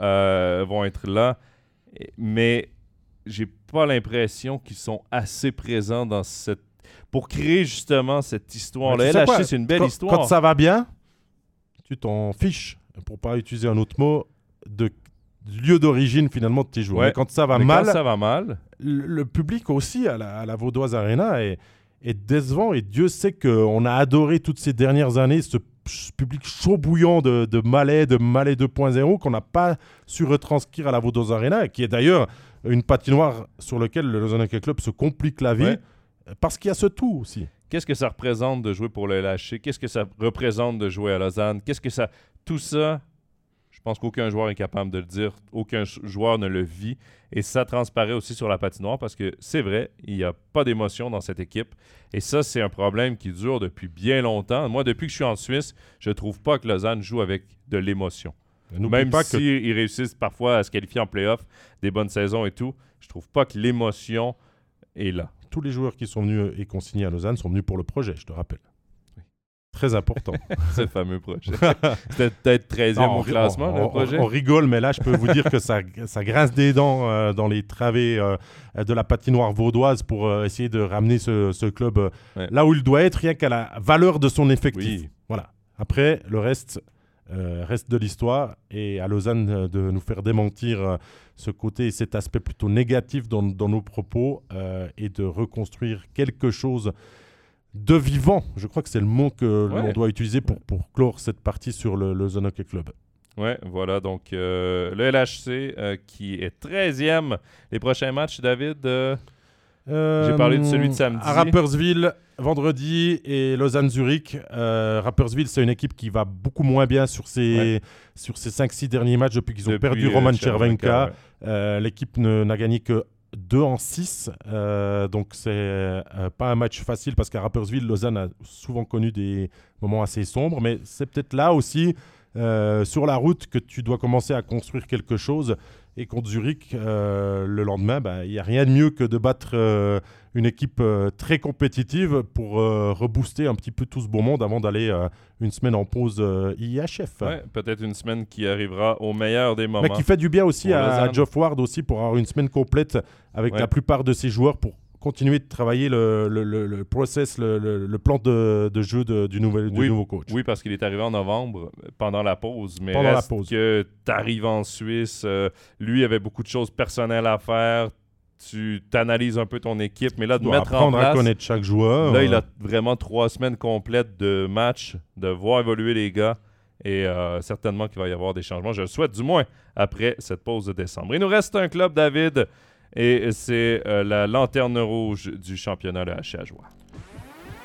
vont être là. Mais j'ai pas l'impression qu'ils sont assez présents dans cette pour créer justement cette histoire-là. LHC, c'est une belle histoire. Quand ça va bien, tu t'en fiches, pour pas utiliser un autre mot, de lieu d'origine finalement de tes joueurs. Mais quand ça va mal, ça va mal. Le, public aussi à la, Vaudoise Arena est, est, décevant et Dieu sait qu'on a adoré toutes ces dernières années ce public chaud bouillant de, de Malais, de Malais 2.0 qu'on n'a pas su retranscrire à la Vaudoise Arena et qui est d'ailleurs une patinoire sur laquelle le Lausanne Hockey Club se complique la vie parce qu'il y a ce tout aussi. Qu'est-ce que ça représente de jouer pour le LHC? Qu'est-ce que ça représente de jouer à Lausanne? Qu'est-ce que ça. Tout ça, je pense qu'aucun joueur est capable de le dire. Aucun joueur ne le vit. Et ça transparaît aussi sur la patinoire parce que c'est vrai, il n'y a pas d'émotion dans cette équipe. Et ça, c'est un problème qui dure depuis bien longtemps. Moi, depuis que je suis en Suisse, je ne trouve pas que Lausanne joue avec de l'émotion. Même s'ils réussissent parfois à se qualifier en playoff, des bonnes saisons et tout, je trouve pas que l'émotion est là. Tous les joueurs qui sont venus et consignés à Lausanne sont venus pour le projet, je te rappelle. Très important. Ce fameux projet. C'était peut-être 13e au classement, le projet. On, rigole, mais là, je peux vous dire que ça, ça grince des dents euh, dans les travées euh, de la patinoire vaudoise pour euh, essayer de ramener ce, club là où il doit être, rien qu'à la valeur de son effectif. Voilà. Après, le reste, reste de l'histoire et à Lausanne de nous faire démentir ce côté et cet aspect plutôt négatif dans, nos propos et de reconstruire quelque chose de vivant. Je crois que c'est le mot que l'on doit utiliser pour, pour clore cette partie sur le, le Zone Hockey Club. Ouais, voilà, donc le LHC qui est 13e. Les prochains matchs, David J'ai parlé de celui de samedi. À Rappersville, vendredi et Lausanne-Zurich. Euh, Rappersville, c'est une équipe qui va beaucoup moins bien sur ses, sur ses 5-6 derniers matchs depuis qu'ils ont perdu euh, Roman Chervenka. Euh, l'équipe n'a gagné que 2 en 6. donc, c'est pas un match facile parce qu'à Rappersville, Lausanne a souvent connu des moments assez sombres. Mais c'est peut-être là aussi, sur la route, que tu dois commencer à construire quelque chose. Et contre Zurich, le lendemain, bah, il n'y a rien de mieux que de battre une équipe euh, très compétitive pour euh, rebooster un petit peu tout ce beau monde avant d'aller euh, une semaine en pause IHF. Ouais, peut-être une semaine qui arrivera au meilleur des moments. Mais qui fait du bien aussi à, Geoff Ward aussi pour avoir une semaine complète avec la plupart de ses joueurs pour continuer de travailler le, le, le, process, le, plan de, de jeu du, nouvel, du nouveau coach. Oui, parce qu'il est arrivé en novembre pendant la pause. Mais pendant la pause. que tu arrives en Suisse, lui avait beaucoup de choses personnelles à faire tu t'analyses un peu ton équipe, mais là, de mettre en place... à connaître chaque joueur. Là, il a vraiment trois semaines complètes de match, de voir évoluer les gars, et euh, certainement qu'il va y avoir des changements. Je le souhaite, du moins, après cette pause de décembre. Il nous reste un club, David, et c'est euh, la lanterne rouge du championnat, Joie.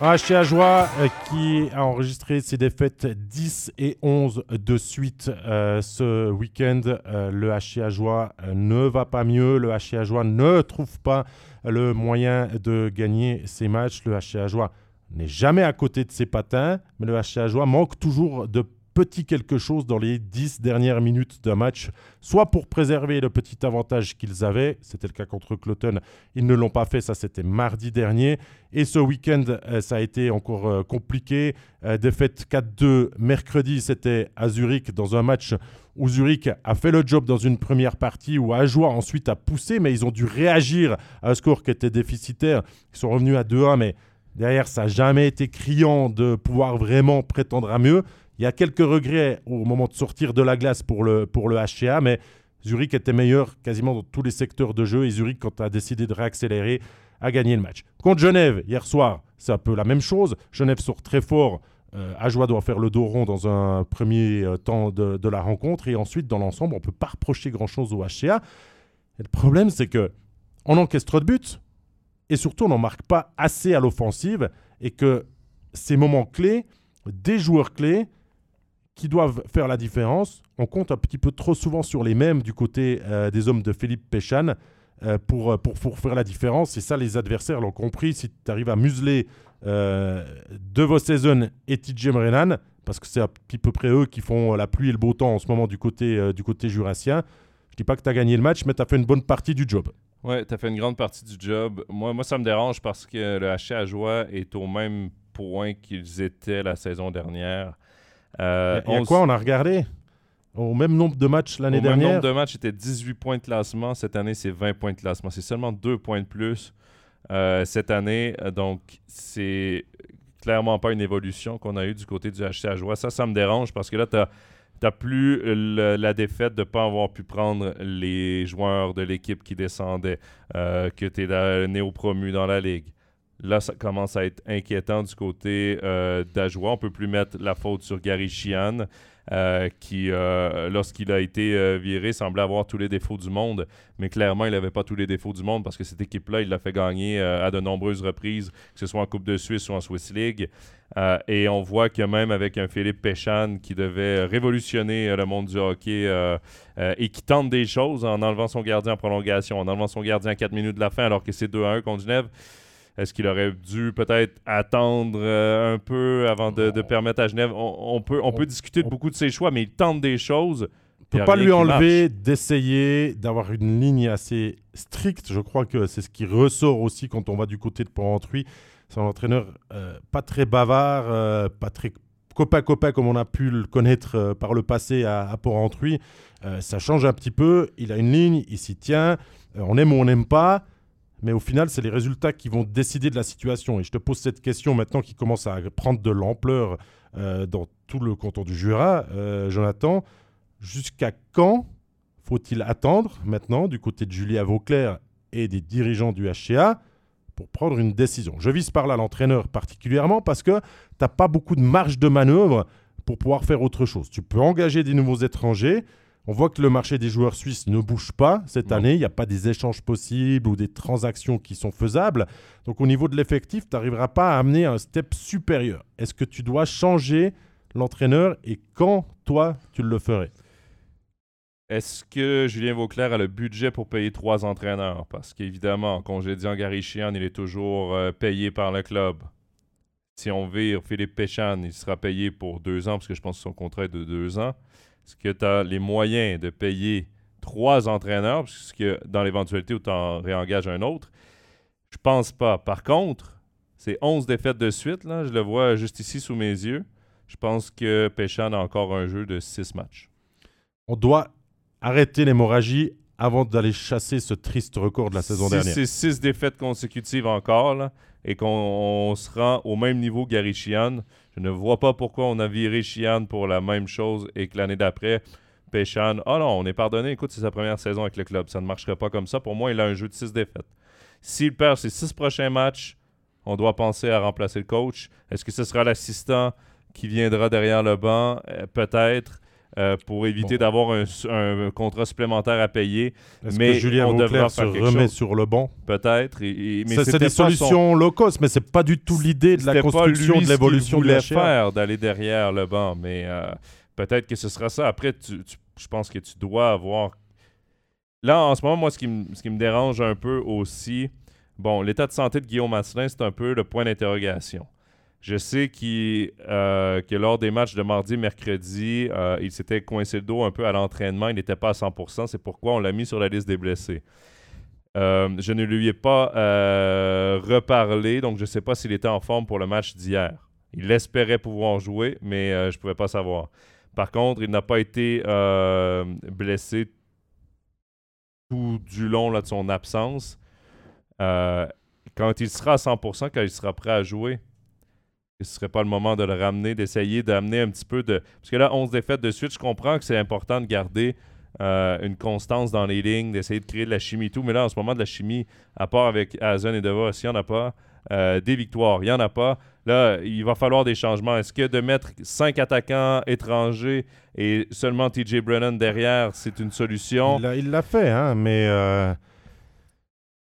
HCA Joie euh, qui a enregistré ses défaites 10 et 11 de suite euh, ce week-end. Euh, le HCA Joie ne va pas mieux. Le HCA Joie ne trouve pas le moyen de gagner ses matchs. Le HCA Joie n'est jamais à côté de ses patins, mais le HCA Joie manque toujours de petit quelque chose dans les 10 dernières minutes d'un match, soit pour préserver le petit avantage qu'ils avaient, c'était le cas contre Cloton, ils ne l'ont pas fait, ça c'était mardi dernier, et ce week-end euh, ça a été encore euh, compliqué, euh, défaite 4-2 mercredi, c'était à Zurich dans un match où Zurich a fait le job dans une première partie, où Ajoie ensuite a poussé, mais ils ont dû réagir à un score qui était déficitaire, ils sont revenus à 2-1, mais derrière ça n'a jamais été criant de pouvoir vraiment prétendre à mieux. Il y a quelques regrets au moment de sortir de la glace pour le, pour le HCA, mais Zurich était meilleur quasiment dans tous les secteurs de jeu et Zurich, quand a décidé de réaccélérer, a gagné le match. Contre Genève, hier soir, c'est un peu la même chose. Genève sort très fort. Euh, Ajoie doit faire le dos rond dans un premier euh, temps de, de, la rencontre et ensuite, dans l'ensemble, on ne peut pas reprocher grand-chose au HCA. Le problème, c'est que on encaisse trop de buts et surtout, on n'en marque pas assez à l'offensive et que ces moments clés, des joueurs clés, qui doivent faire la différence on compte un petit peu trop souvent sur les mêmes du côté euh, des hommes de Philippe Péchan euh, pour, pour, pour, faire la différence. Et ça, les adversaires l'ont compris. Si tu arrives à museler De Vos Saison et TJ Renan, parce que c'est à peu près eux qui font la pluie et le beau temps en ce moment du côté, du côté jurassien, je dis pas que tu as gagné le match, mais tu as fait une bonne partie du job. Ouais, tu as fait une grande partie du job. Moi, moi, ça me dérange parce que le HC à joie est au même point qu'ils étaient la saison dernière. Euh, et quoi? On a regardé au même nombre de matchs l'année dernière. Le même nombre de matchs, c'était 18 points de classement. Cette année, c'est 20 points de classement. C'est seulement 2 points de plus euh, cette année. Donc, c'est clairement pas une évolution qu'on a eue du côté du HC. Ça, ça me dérange parce que là, tu n'as plus la défaite de ne pas avoir pu prendre les joueurs de l'équipe qui descendaient, euh, que tu es néo-promu dans la ligue. Là, ça commence à être inquiétant du côté euh, d'Ajoie. On ne peut plus mettre la faute sur Gary Sheehan, euh, qui, euh, lorsqu'il a été euh, viré, semblait avoir tous les défauts du monde. Mais clairement, il n'avait pas tous les défauts du monde parce que cette équipe-là, il l'a fait gagner à de nombreuses reprises, que ce soit en Coupe de Suisse ou en Swiss League. et on voit que même avec un Philippe Péchan qui devait révolutionner le monde du hockey et qui tente des choses en enlevant son gardien en prolongation, en enlevant son gardien à 4 minutes de la fin alors que c'est 2 à 1 contre Genève. Est-ce qu'il aurait dû peut-être attendre euh, un peu avant de, permettre à Genève? On, peut, on, peut discuter de beaucoup de ses choix, mais il tente des choses. On ne peut pas lui enlever d'essayer d'avoir une ligne assez stricte. Je crois que c'est ce qui ressort aussi quand on va du côté de Port-Entruy. C'est un entraîneur euh, pas très bavard, euh, pas très copain-copain comme on a pu le connaître par le passé à, à ça change un petit peu. Il a une ligne, il s'y tient. on aime ou on n'aime pas mais au final, c'est les résultats qui vont décider de la situation. Et je te pose cette question maintenant qui commence à prendre de l'ampleur euh, dans tout le canton du Jura. Euh, Jonathan, jusqu'à quand faut-il attendre maintenant du côté de Julie Vauclair et des dirigeants du HCA pour prendre une décision? Je vise par là l'entraîneur particulièrement parce que tu n'as pas beaucoup de marge de manœuvre pour pouvoir faire autre chose. Tu peux engager des nouveaux étrangers, on voit que le marché des joueurs suisses ne bouge pas cette année. Il n'y a pas des échanges possibles ou des transactions qui sont faisables. Donc au niveau de l'effectif, tu n'arriveras pas à amener un step supérieur. Est-ce que tu dois changer l'entraîneur et quand toi tu le ferais? Est-ce que Julien Vauclair a le budget pour payer trois entraîneurs? Parce qu'évidemment, en congédiant Gary Chian, il est toujours euh, payé par le club. Si on vire Philippe Péchan, il sera payé pour deux ans, parce que je pense que son contrat est de deux ans. Est-ce que tu as les moyens de payer trois entraîneurs, puisque dans l'éventualité où tu en réengages un autre? Je pense pas. Par contre, c'est 11 défaites de suite, là, je le vois juste ici sous mes yeux. Je pense que Péchan a encore un jeu de six matchs. On doit arrêter l'hémorragie avant d'aller chasser ce triste record de la saison dernière. Si c'est six défaites consécutives encore, là, et qu'on se rend au même niveau Gary Chian, je ne vois pas pourquoi on a viré Chian pour la même chose et que l'année d'après, Péchan, oh non, on est pardonné, écoute, c'est sa première saison avec le club. Ça ne marcherait pas comme ça. Pour moi, il a un jeu de six défaites. S'il perd ses six prochains matchs, on doit penser à remplacer le coach. Est-ce que ce sera l'assistant qui viendra derrière le banc? Euh, peut-être. Euh, pour éviter d'avoir un, contrat supplémentaire à payer. Que Julien Vauclair se remet sur le banc? Peut-être. C'est des solutions low cost, mais c'est pas du tout l'idée de la construction, de l'évolution de la faire d'aller derrière le banc, mais euh, peut-être que ce sera ça. Après, je pense que tu dois avoir... Là, en ce moment, moi, ce qui, ce qui me dérange un peu aussi, bon, l'état de santé de Guillaume Asselin, c'est un peu le point d'interrogation. Je sais euh, que lors des matchs de mardi et mercredi, euh, il s'était coincé le dos un peu à l'entraînement. Il n'était pas à 100%. C'est pourquoi on l'a mis sur la liste des blessés. Euh, je ne lui ai pas reparlé, donc je ne sais pas s'il était en forme pour le match d'hier. Il espérait pouvoir jouer, mais je ne pouvais pas savoir. Par contre, il n'a pas été blessé tout du long de son absence. quand il sera à 100%, quand il sera prêt à jouer, ce serait pas le moment de le ramener, d'essayer d'amener un petit peu de. Parce que là, 11 défaites de suite, je comprends que c'est important de garder euh, une constance dans les lignes, d'essayer de créer de la chimie et tout. Mais là, en ce moment, de la chimie, à part avec Hazen et Deva, s'il n'y en a pas, euh, des victoires, il n'y en a pas. Là, il va falloir des changements. Est-ce que de mettre cinq attaquants étrangers et seulement TJ Brennan derrière, c'est une solution? Il l'a fait, hein, mais. Euh,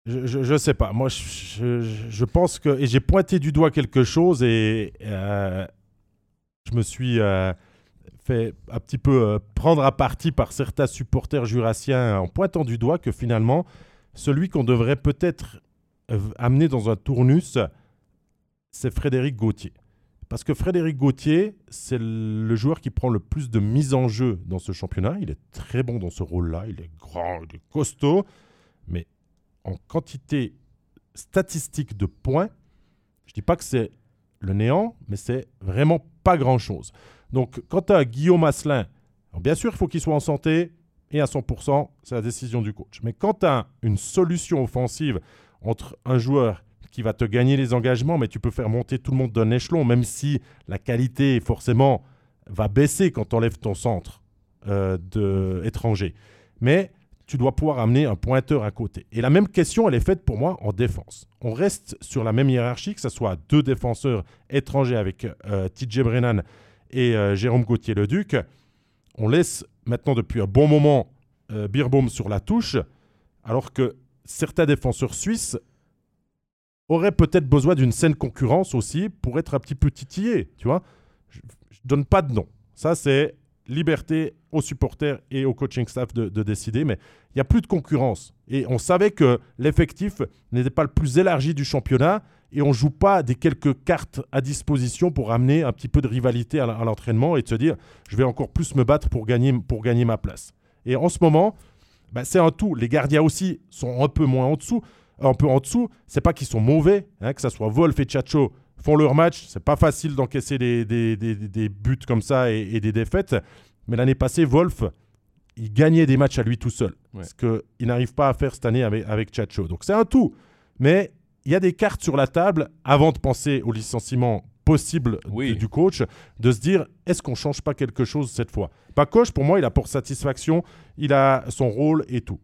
je, ne sais pas. Moi, je, pense que. Et j'ai pointé du doigt quelque chose et euh, je me suis euh, fait un petit peu euh, prendre à partie par certains supporters jurassiens en pointant du doigt que finalement, celui qu'on devrait peut-être amener dans un tournus, c'est Frédéric Gauthier. Parce que Frédéric Gauthier, c'est le joueur qui prend le plus de mise en jeu dans ce championnat. Il est très bon dans ce rôle-là. Il est grand, il est costaud. Mais en quantité statistique de points, je dis pas que c'est le néant, mais c'est vraiment pas grand-chose. Donc, quant à Guillaume Asselin, bien sûr, il faut qu'il soit en santé et à 100%, c'est la décision du coach. Mais quant à une solution offensive entre un joueur qui va te gagner les engagements, mais tu peux faire monter tout le monde d'un échelon, même si la qualité, forcément, va baisser quand tu enlèves ton centre euh. Mais tu dois pouvoir amener un pointeur à côté. Et la même question, elle est faite pour moi en défense. On reste sur la même hiérarchie, que ce soit deux défenseurs étrangers avec euh, TJ Brennan et euh, Jérôme Gauthier-Leduc. On laisse maintenant depuis un bon moment euh, Birbaum sur la touche, alors que certains défenseurs suisses auraient peut-être besoin d'une saine concurrence aussi pour être un petit peu titillés, tu vois. Je, ne donne pas de nom. Ça, c'est liberté aux supporters et au coaching staff de, de décider, mais il n'y a plus de concurrence. Et on savait que l'effectif n'était pas le plus élargi du championnat et on joue pas des quelques cartes à disposition pour amener un petit peu de rivalité à l'entraînement et de se dire je vais encore plus me battre pour gagner, pour gagner ma place. Et en ce moment, bah, c'est un tout. Les gardiens aussi sont un peu moins en dessous. Un peu en dessous, c'est pas qu'ils sont mauvais, hein, que ce soit Wolf et Chacho font leur match. C'est pas facile d'encaisser des, des, des, buts comme ça et, des défaites. Mais l'année passée, Wolf, il gagnait des matchs à lui tout seul. Ce qu'il n'arrive pas à faire cette année avec, avec Chacho. Donc c'est un tout. Mais il y a des cartes sur la table avant de penser au licenciement possible du coach, de se dire est-ce qu'on change pas quelque chose cette fois? Coach pour moi, il a pour satisfaction, il a son rôle et tout.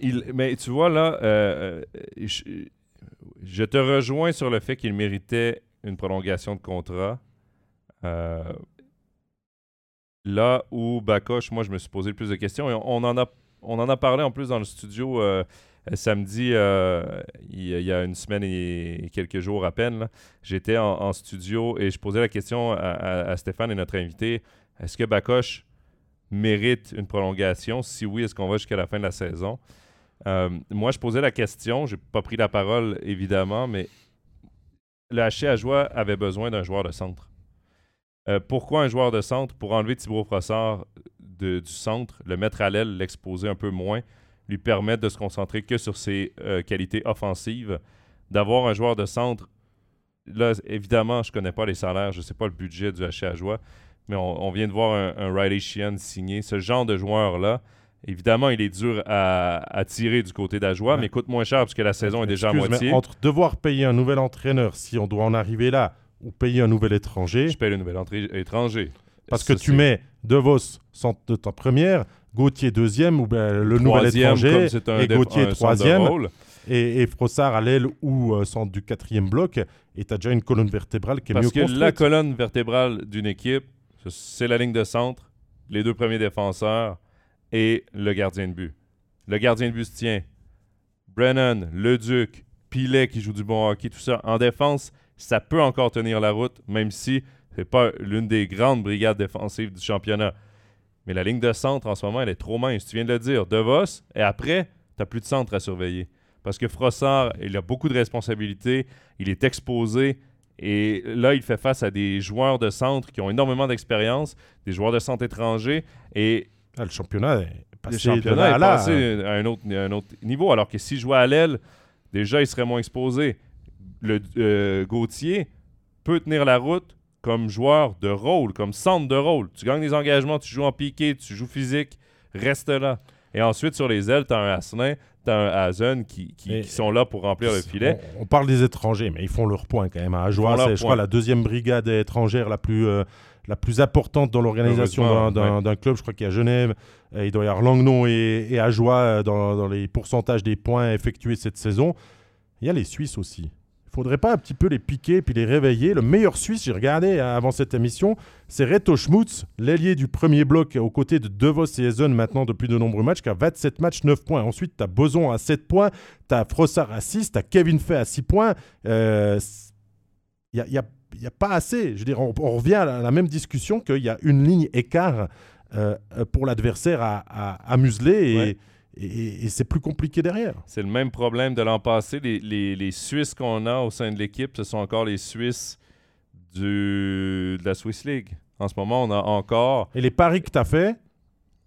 Il, mais tu vois, là, euh, euh, je, te rejoins sur le fait qu'il méritait une prolongation de contrat. Euh, là où Bakoche, moi, je me suis posé le plus de questions. On, en, a, parlé en plus dans le studio euh, samedi, euh, il, y a une semaine et quelques jours à peine, j'étais en, studio et je posais la question à, Stéphane et notre invité est-ce que Bakoche mérite une prolongation? Si oui, est-ce qu'on va jusqu'à la fin de la saison? Moi, je posais la question, j'ai pas pris la parole évidemment, mais le HC avait besoin d'un joueur de centre. pourquoi un joueur de centre? Pour enlever Thibaut Frossard du centre, le mettre à l'aile, l'exposer un peu moins lui permettre de se concentrer que sur ses euh, qualités offensives. D'avoir un joueur de centre, là, évidemment, je ne connais pas les salaires, je ne sais pas le budget du HC à mais on, vient de voir un, Riley Sheehan signer. Ce genre de joueur-là, évidemment, il est dur à, tirer du côté d'Ajoie, mais coûte moins cher parce que la saison est déjà à moitié. entre devoir payer un nouvel entraîneur, si on doit en arriver là, ou payer un nouvel étranger. Je paye le nouvel étranger. Parce que tu mets De Vos centre de ta première, Gauthier deuxième, ou ben, le nouvel étranger, et Gauthier troisième, et, et, Frossard à l'aile ou euh, centre du quatrième bloc, et tu as déjà une colonne vertébrale qui est mieux construite. Parce que la colonne vertébrale d'une équipe, c'est la ligne de centre, les deux premiers défenseurs et le gardien de but. Le gardien de but se tient. Brennan, Leduc, Pilet qui joue du bon hockey, tout ça. En défense, ça peut encore tenir la route, même si c'est pas l'une des grandes brigades défensives du championnat. Mais la ligne de centre en ce moment, elle est trop mince. Tu viens de le dire. De Vos, et après, tu plus de centre à surveiller. Parce que Frossard, il a beaucoup de responsabilités. Il est exposé. Et là, il fait face à des joueurs de centre qui ont énormément d'expérience, des joueurs de centre étrangers. Et ah, le championnat est passé, à, un autre, un autre niveau. Alors que s'il jouait à l'aile, déjà, il serait moins exposé. Le euh, Gauthier peut tenir la route comme joueur de rôle, comme centre de rôle. Tu gagnes des engagements, tu joues en piqué, tu joues physique, reste là. Et ensuite, sur les ailes, tu as un Asselin, tu as un Hazen qui, qui, sont là pour remplir le filet. On, parle des étrangers, mais ils font leur point quand même. À Ajoie, c'est, je crois, la deuxième brigade étrangère la plus, euh, la plus importante dans l'organisation d'un, club. Je crois qu'il y a Genève, euh, il doit y avoir Langnon et, et Ajoie euh, dans, dans les pourcentages des points effectués cette saison. Il y a les Suisses aussi faudrait pas un petit peu les piquer puis les réveiller. Le meilleur Suisse, j'ai regardé hein, avant cette émission, c'est Reto Schmutz, l'ailier du premier bloc aux côtés de Devos et Ezen maintenant depuis de nombreux matchs, qui a 27 matchs, 9 points. Ensuite, tu as Boson à 7 points, tu as Frossard à 6, tu as Kevin Fay à 6 points. Il euh, y, a, il n'y a pas assez. Je veux dire, on, revient à la, même discussion qu'il y a une ligne écart euh, pour l'adversaire à, à, museler et, et, c'est plus compliqué derrière. C'est le même problème de l'an passé. Les, les, les Suisses qu'on a au sein de l'équipe, ce sont encore les Suisses du, de la Swiss League. En ce moment, on a encore. Et les paris que tu as faits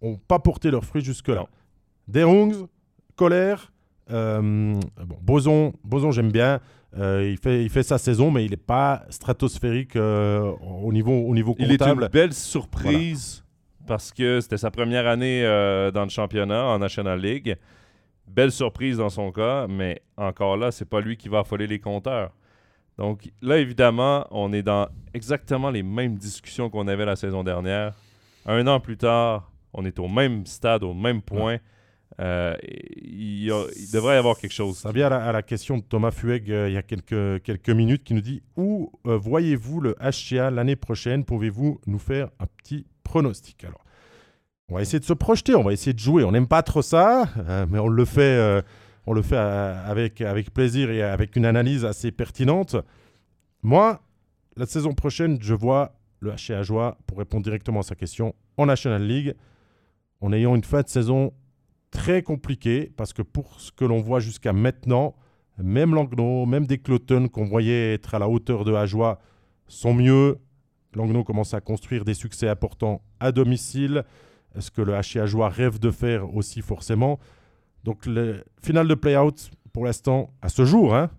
n'ont pas porté leurs fruits jusque-là. Derungs, Colère, euh, bon, Boson, Boson j'aime bien. Euh, il, fait, il fait sa saison, mais il n'est pas stratosphérique euh, au, niveau, au niveau comptable. Il est une belle surprise parce que c'était sa première année dans le championnat en National League. Belle surprise dans son cas, mais encore là, c'est pas lui qui va affoler les compteurs. Donc là, évidemment, on est dans exactement les mêmes discussions qu'on avait la saison dernière. Un an plus tard, on est au même stade, au même point. Euh, il, devrait y avoir quelque chose. Ça vient à la, question de Thomas Fueg euh, il y a quelques, quelques minutes qui nous dit Où euh, voyez-vous le HCA l'année prochaine? Pouvez-vous nous faire un petit pronostic? Alors, on va essayer de se projeter, on va essayer de jouer. On n'aime pas trop ça, mais on le fait, on le fait avec, avec plaisir et avec une analyse assez pertinente. Moi, la saison prochaine, je vois le HCA Joie, pour répondre directement à sa question, en National League, en ayant une fin de saison très compliqué parce que pour ce que l'on voit jusqu'à maintenant, même Langnau, même des Cloton qu'on voyait être à la hauteur de Ajoie sont mieux. Langnau commence à construire des succès importants à domicile, ce que le HC Ajoie rêve de faire aussi forcément? Donc le final de play-out, pour l'instant, à ce jour, hein,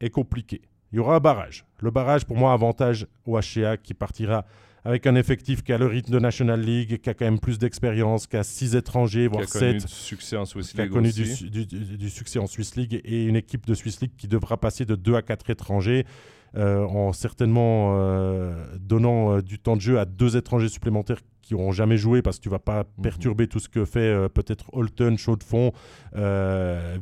est compliqué. Il y aura un barrage. Le barrage, pour moi, avantage au HCA qui partira avec un effectif qui a le rythme de National League, qui a quand même plus d'expérience, qui a six étrangers, voire sept. Qui a connu du succès en Swiss League. Qui a connu du, succès en Swiss League et une équipe de Swiss League qui devra passer de deux à quatre étrangers. Euh, en certainement euh, donnant euh, du temps de jeu à deux étrangers supplémentaires qui n'auront jamais joué parce que tu vas pas mhm. perturber tout ce que fait peut-être Holton, Chaud de Fond,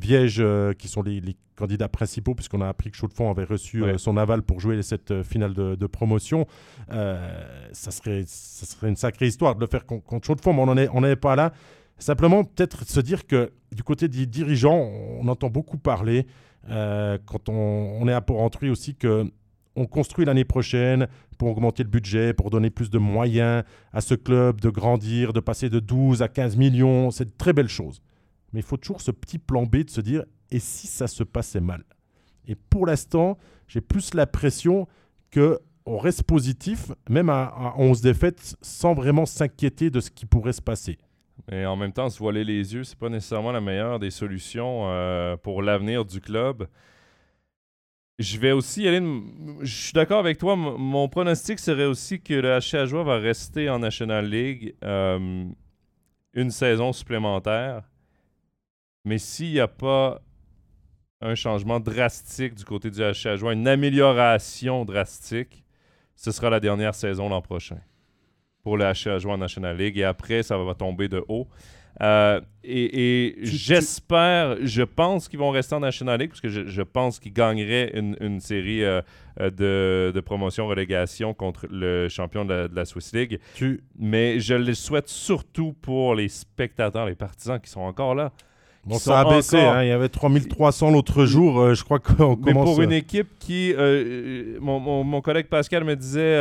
Viège, qui sont les, candidats principaux, puisqu'on a appris que Chaud de Fond avait reçu son aval pour jouer cette finale de, promotion. ça, serait, ça serait une sacrée histoire de le faire contre Chaud de Fond, mais on n'en est, est pas là. Simplement, peut-être se dire que du côté des dirigeants, on entend beaucoup parler. quand on, on, est à Port-Entruy aussi que on construit l'année prochaine pour augmenter le budget, pour donner plus de moyens à ce club de grandir, de passer de 12 à 15 millions. C'est une très belle chose. Mais il faut toujours ce petit plan B de se dire et si ça se passait mal? Et pour l'instant, j'ai plus l'impression que on reste positif, même à, 11 défaites, sans vraiment s'inquiéter de ce qui pourrait se passer. Et en même temps, se voiler les yeux, c'est pas nécessairement la meilleure des solutions euh, pour l'avenir du club. Je vais aussi aller. Je suis d'accord avec toi. mon pronostic serait aussi que le HC Ajoie va rester en National League euh, une saison supplémentaire. Mais s'il n'y a pas un changement drastique du côté du HC Ajoie, une amélioration drastique, ce sera la dernière saison l'an prochain pour le HC Ajoie en National League. Et après, ça va tomber de haut. Euh, et, j'espère, je pense qu'ils vont rester en National League parce que je, pense qu'ils gagneraient une, série euh, euh, de, promotion-relégation contre le champion de la, Swiss League. Mais je le souhaite surtout pour les spectateurs, les partisans qui sont encore là. Bon, ça a baissé, hein. il y avait 3300 l'autre jour, je crois qu'on commence... Mais pour une équipe qui... Mon, mon, mon, collègue Pascal me disait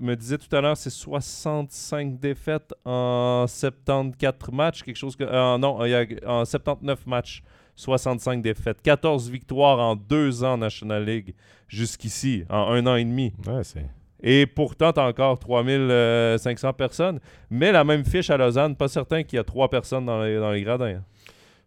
me disait tout à l'heure, c'est 65 défaites en 74 matchs, quelque chose que. Euh, non, il y a, en 79 matchs, 65 défaites. 14 victoires en deux ans en National League jusqu'ici, en un an et demi. Ouais, c'est. Et pourtant, tu as encore 3500 personnes. Mais la même fiche à Lausanne, pas certain qu'il y a trois personnes dans les, dans les gradins.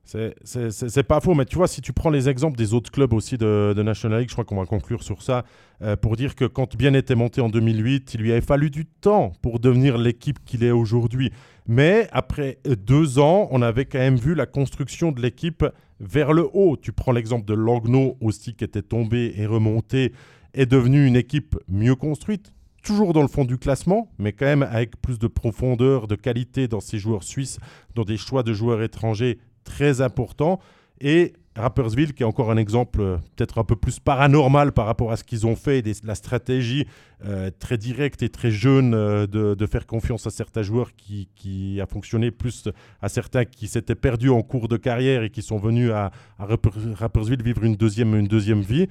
C'est pas faux, mais tu vois, si tu prends les exemples des autres clubs aussi de, National League, je crois qu'on va conclure sur ça, euh, pour dire que quand Bien était monté en 2008, il lui avait fallu du temps pour devenir l'équipe qu'il est aujourd'hui. Mais après deux ans, on avait quand même vu la construction de l'équipe vers le haut. Tu prends l'exemple de Logno aussi, qui était tombé et remonté, est devenu une équipe mieux construite, toujours dans le fond du classement, mais quand même avec plus de profondeur, de qualité dans ses joueurs suisses, dans des choix de joueurs étrangers très important. Et Rappersville, qui est encore un exemple euh, peut-être un peu plus paranormal par rapport à ce qu'ils ont fait, la stratégie euh, très directe et très jeune euh, de, faire confiance à certains joueurs qui, a fonctionné, plus à certains qui s'étaient perdus en cours de carrière et qui sont venus à, Rappersville vivre une deuxième, une deuxième vie.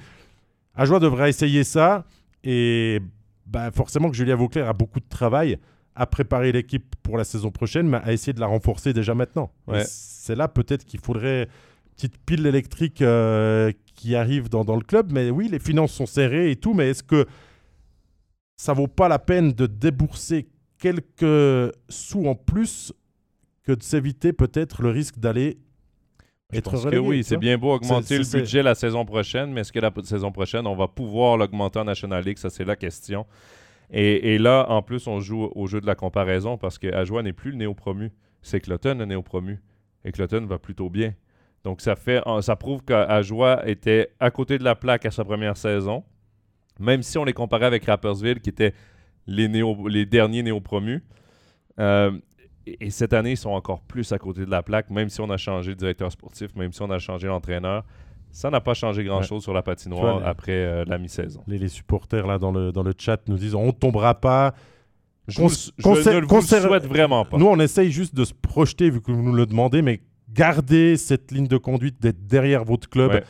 Ajoie devrait essayer ça. Et bah, forcément que Julien Vauclair a beaucoup de travail à préparer l'équipe pour la saison prochaine, mais à essayer de la renforcer déjà maintenant. C'est là peut-être qu'il faudrait une petite pile électrique euh, qui arrive dans, dans, le club. Mais oui, les finances sont serrées et tout, mais est-ce que ça vaut pas la peine de débourser quelques sous en plus que de s'éviter peut-être le risque d'aller être relégué, oui, c'est bien beau augmenter le budget la saison prochaine, mais est-ce que la saison prochaine, on va pouvoir l'augmenter en National League? Ça, c'est la question. Et, là, en plus, on joue au jeu de la comparaison parce que Ajoie n'est plus le néo-promu. C'est Cloton le néo-promu. Et Cloton va plutôt bien. Donc, ça, fait, ça prouve qu'Ajoie était à côté de la plaque à sa première saison. Même si on les comparait avec Rappersville, qui étaient les derniers néo-promus. Euh, et cette année, ils sont encore plus à côté de la plaque, même si on a changé de directeur sportif, même si on a changé l'entraîneur. Ça n'a pas changé grand-chose sur la patinoire après euh, la mi-saison. Les, supporters là dans le, dans le chat nous disent on ne tombera pas. Je, ne le souhaite vraiment pas. Nous, on essaye juste de se projeter, vu que vous nous le demandez, mais gardez cette ligne de conduite d'être derrière votre club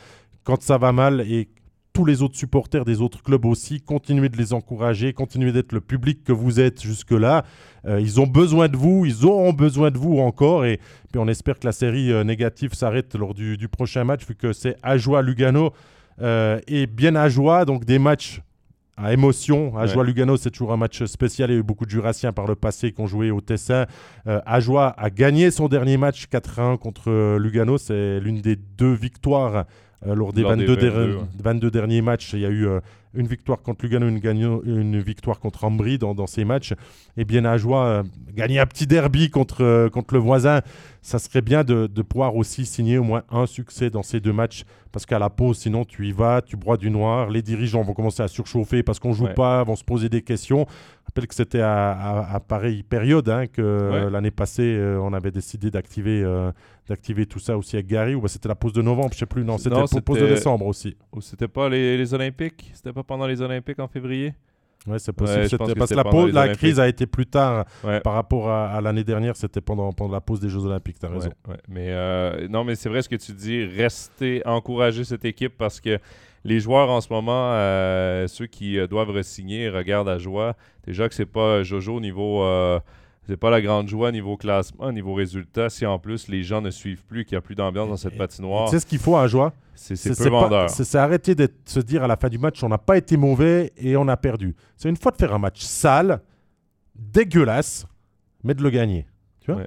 quand ça va mal et tous les autres supporters des autres clubs aussi, continuez de les encourager, continuez d'être le public que vous êtes jusque-là. Euh, ils ont besoin de vous, ils auront besoin de vous encore. Et puis on espère que la série euh, négative s'arrête lors du, prochain match, vu que c'est Ajoie-Lugano euh, et bien Ajoie, donc des matchs à émotion. Ajoie-Lugano, c'est toujours un match spécial. Il y a eu beaucoup de Jurassiens par le passé qui ont joué au Tessin. Ajoie a gagné son dernier match 4-1 contre Lugano. C'est l'une des deux victoires euh, lors des, 22, derniers matchs, il y a eu euh, une victoire contre Lugano, une, une victoire contre Ambry dans, ces matchs. Et bien à joie, euh, gagner un petit derby contre, contre le voisin, ça serait bien de, pouvoir aussi signer au moins un succès dans ces deux matchs. Parce qu'à la pause, sinon, tu y vas, tu broies du noir. Les dirigeants vont commencer à surchauffer parce qu'on ne joue pas, vont se poser des questions. Je rappelle que c'était à, pareille période hein, que l'année passée, on avait décidé d'activer d'activer tout ça aussi avec Gary ou bah, c'était la pause de novembre, je sais plus. Non, c'était la pause de décembre aussi. Ou c'était pas les, Olympiques? C'était pas pendant les Olympiques en février? Ouais, c'est possible. parce que la, pause, la crise a été plus tard par rapport à, l'année dernière. C'était pendant, pendant la pause des Jeux Olympiques. Tu as raison. Mais euh, non, mais c'est vrai ce que tu dis. Rester, encourager cette équipe parce que les joueurs en ce moment, euh, ceux qui euh, doivent re-signer, regardent à joie. Déjà que c'est pas Jojo au niveau c'est pas la grande joie niveau classement, niveau résultat, si en plus les gens ne suivent plus, qu'il n'y a plus d'ambiance dans cette patinoire. C'est ce qu'il faut à joie? C'est peu vendeur. C'est arrêter de se dire à la fin du match, on n'a pas été mauvais et on a perdu. C'est une fois de faire un match sale, dégueulasse, mais de le gagner. Tu vois?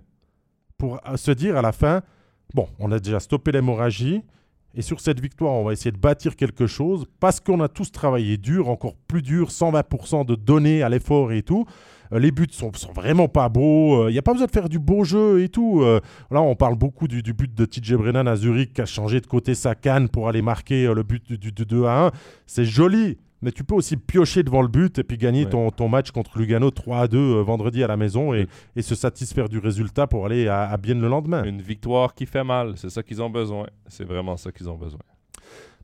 Pour euh, se dire à la fin, bon, on a déjà stoppé l'hémorragie. Et sur cette victoire, on va essayer de bâtir quelque chose parce qu'on a tous travaillé dur, encore plus dur, 120% de données à l'effort et tout. Euh, les buts sont, sont vraiment pas beaux. Il euh, n'y a pas besoin de faire du beau jeu et tout. Euh, là, on parle beaucoup du, but de TJ Brennan à Zurich qui a changé de côté sa canne pour aller marquer le but du, 2 à 1. C'est joli. Mais tu peux aussi piocher devant le but et puis gagner ton, ton, match contre Lugano 3 à 2 vendredi à la maison et, et, se satisfaire du résultat pour aller à, à Bienne le lendemain. Une victoire qui fait mal, c'est ça qu'ils ont besoin. C'est vraiment ça qu'ils ont besoin.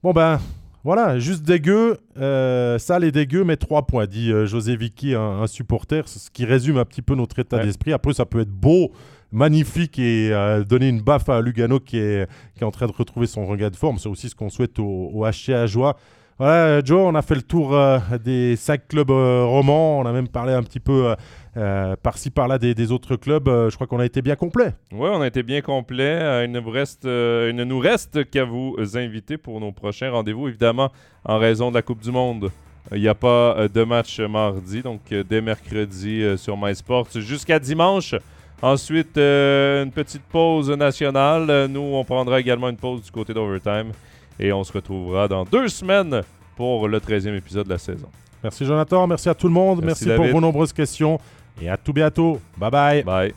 Bon ben, voilà, juste dégueu, euh, sale et dégueu, mais trois points, dit euh, José Vicky, un, supporter, ce qui résume un petit peu notre état d'esprit. Après, ça peut être beau, magnifique et euh, donner une baffe à Lugano qui est, qui est en train de retrouver son regard de forme. C'est aussi ce qu'on souhaite au, au HCA Joie. Voilà, Joe, on a fait le tour euh, des cinq clubs romans. On a même parlé un petit peu euh, par-ci par-là des, autres clubs, euh, je crois qu'on a été bien complet. Oui, on a été bien complet. Euh, il, ne il ne nous reste qu'à vous inviter pour nos prochains rendez-vous, évidemment, en raison de la Coupe du Monde. Il n'y a pas de match mardi, donc dès mercredi sur MySports jusqu'à dimanche. Ensuite, une petite pause nationale. Nous, on prendra également une pause du côté d'Overtime. Et on se retrouvera dans deux semaines pour le 13e épisode de la saison. Merci Jonathan, merci à tout le monde, merci, merci pour vos nombreuses questions. Et à tout bientôt. Bye bye. Bye.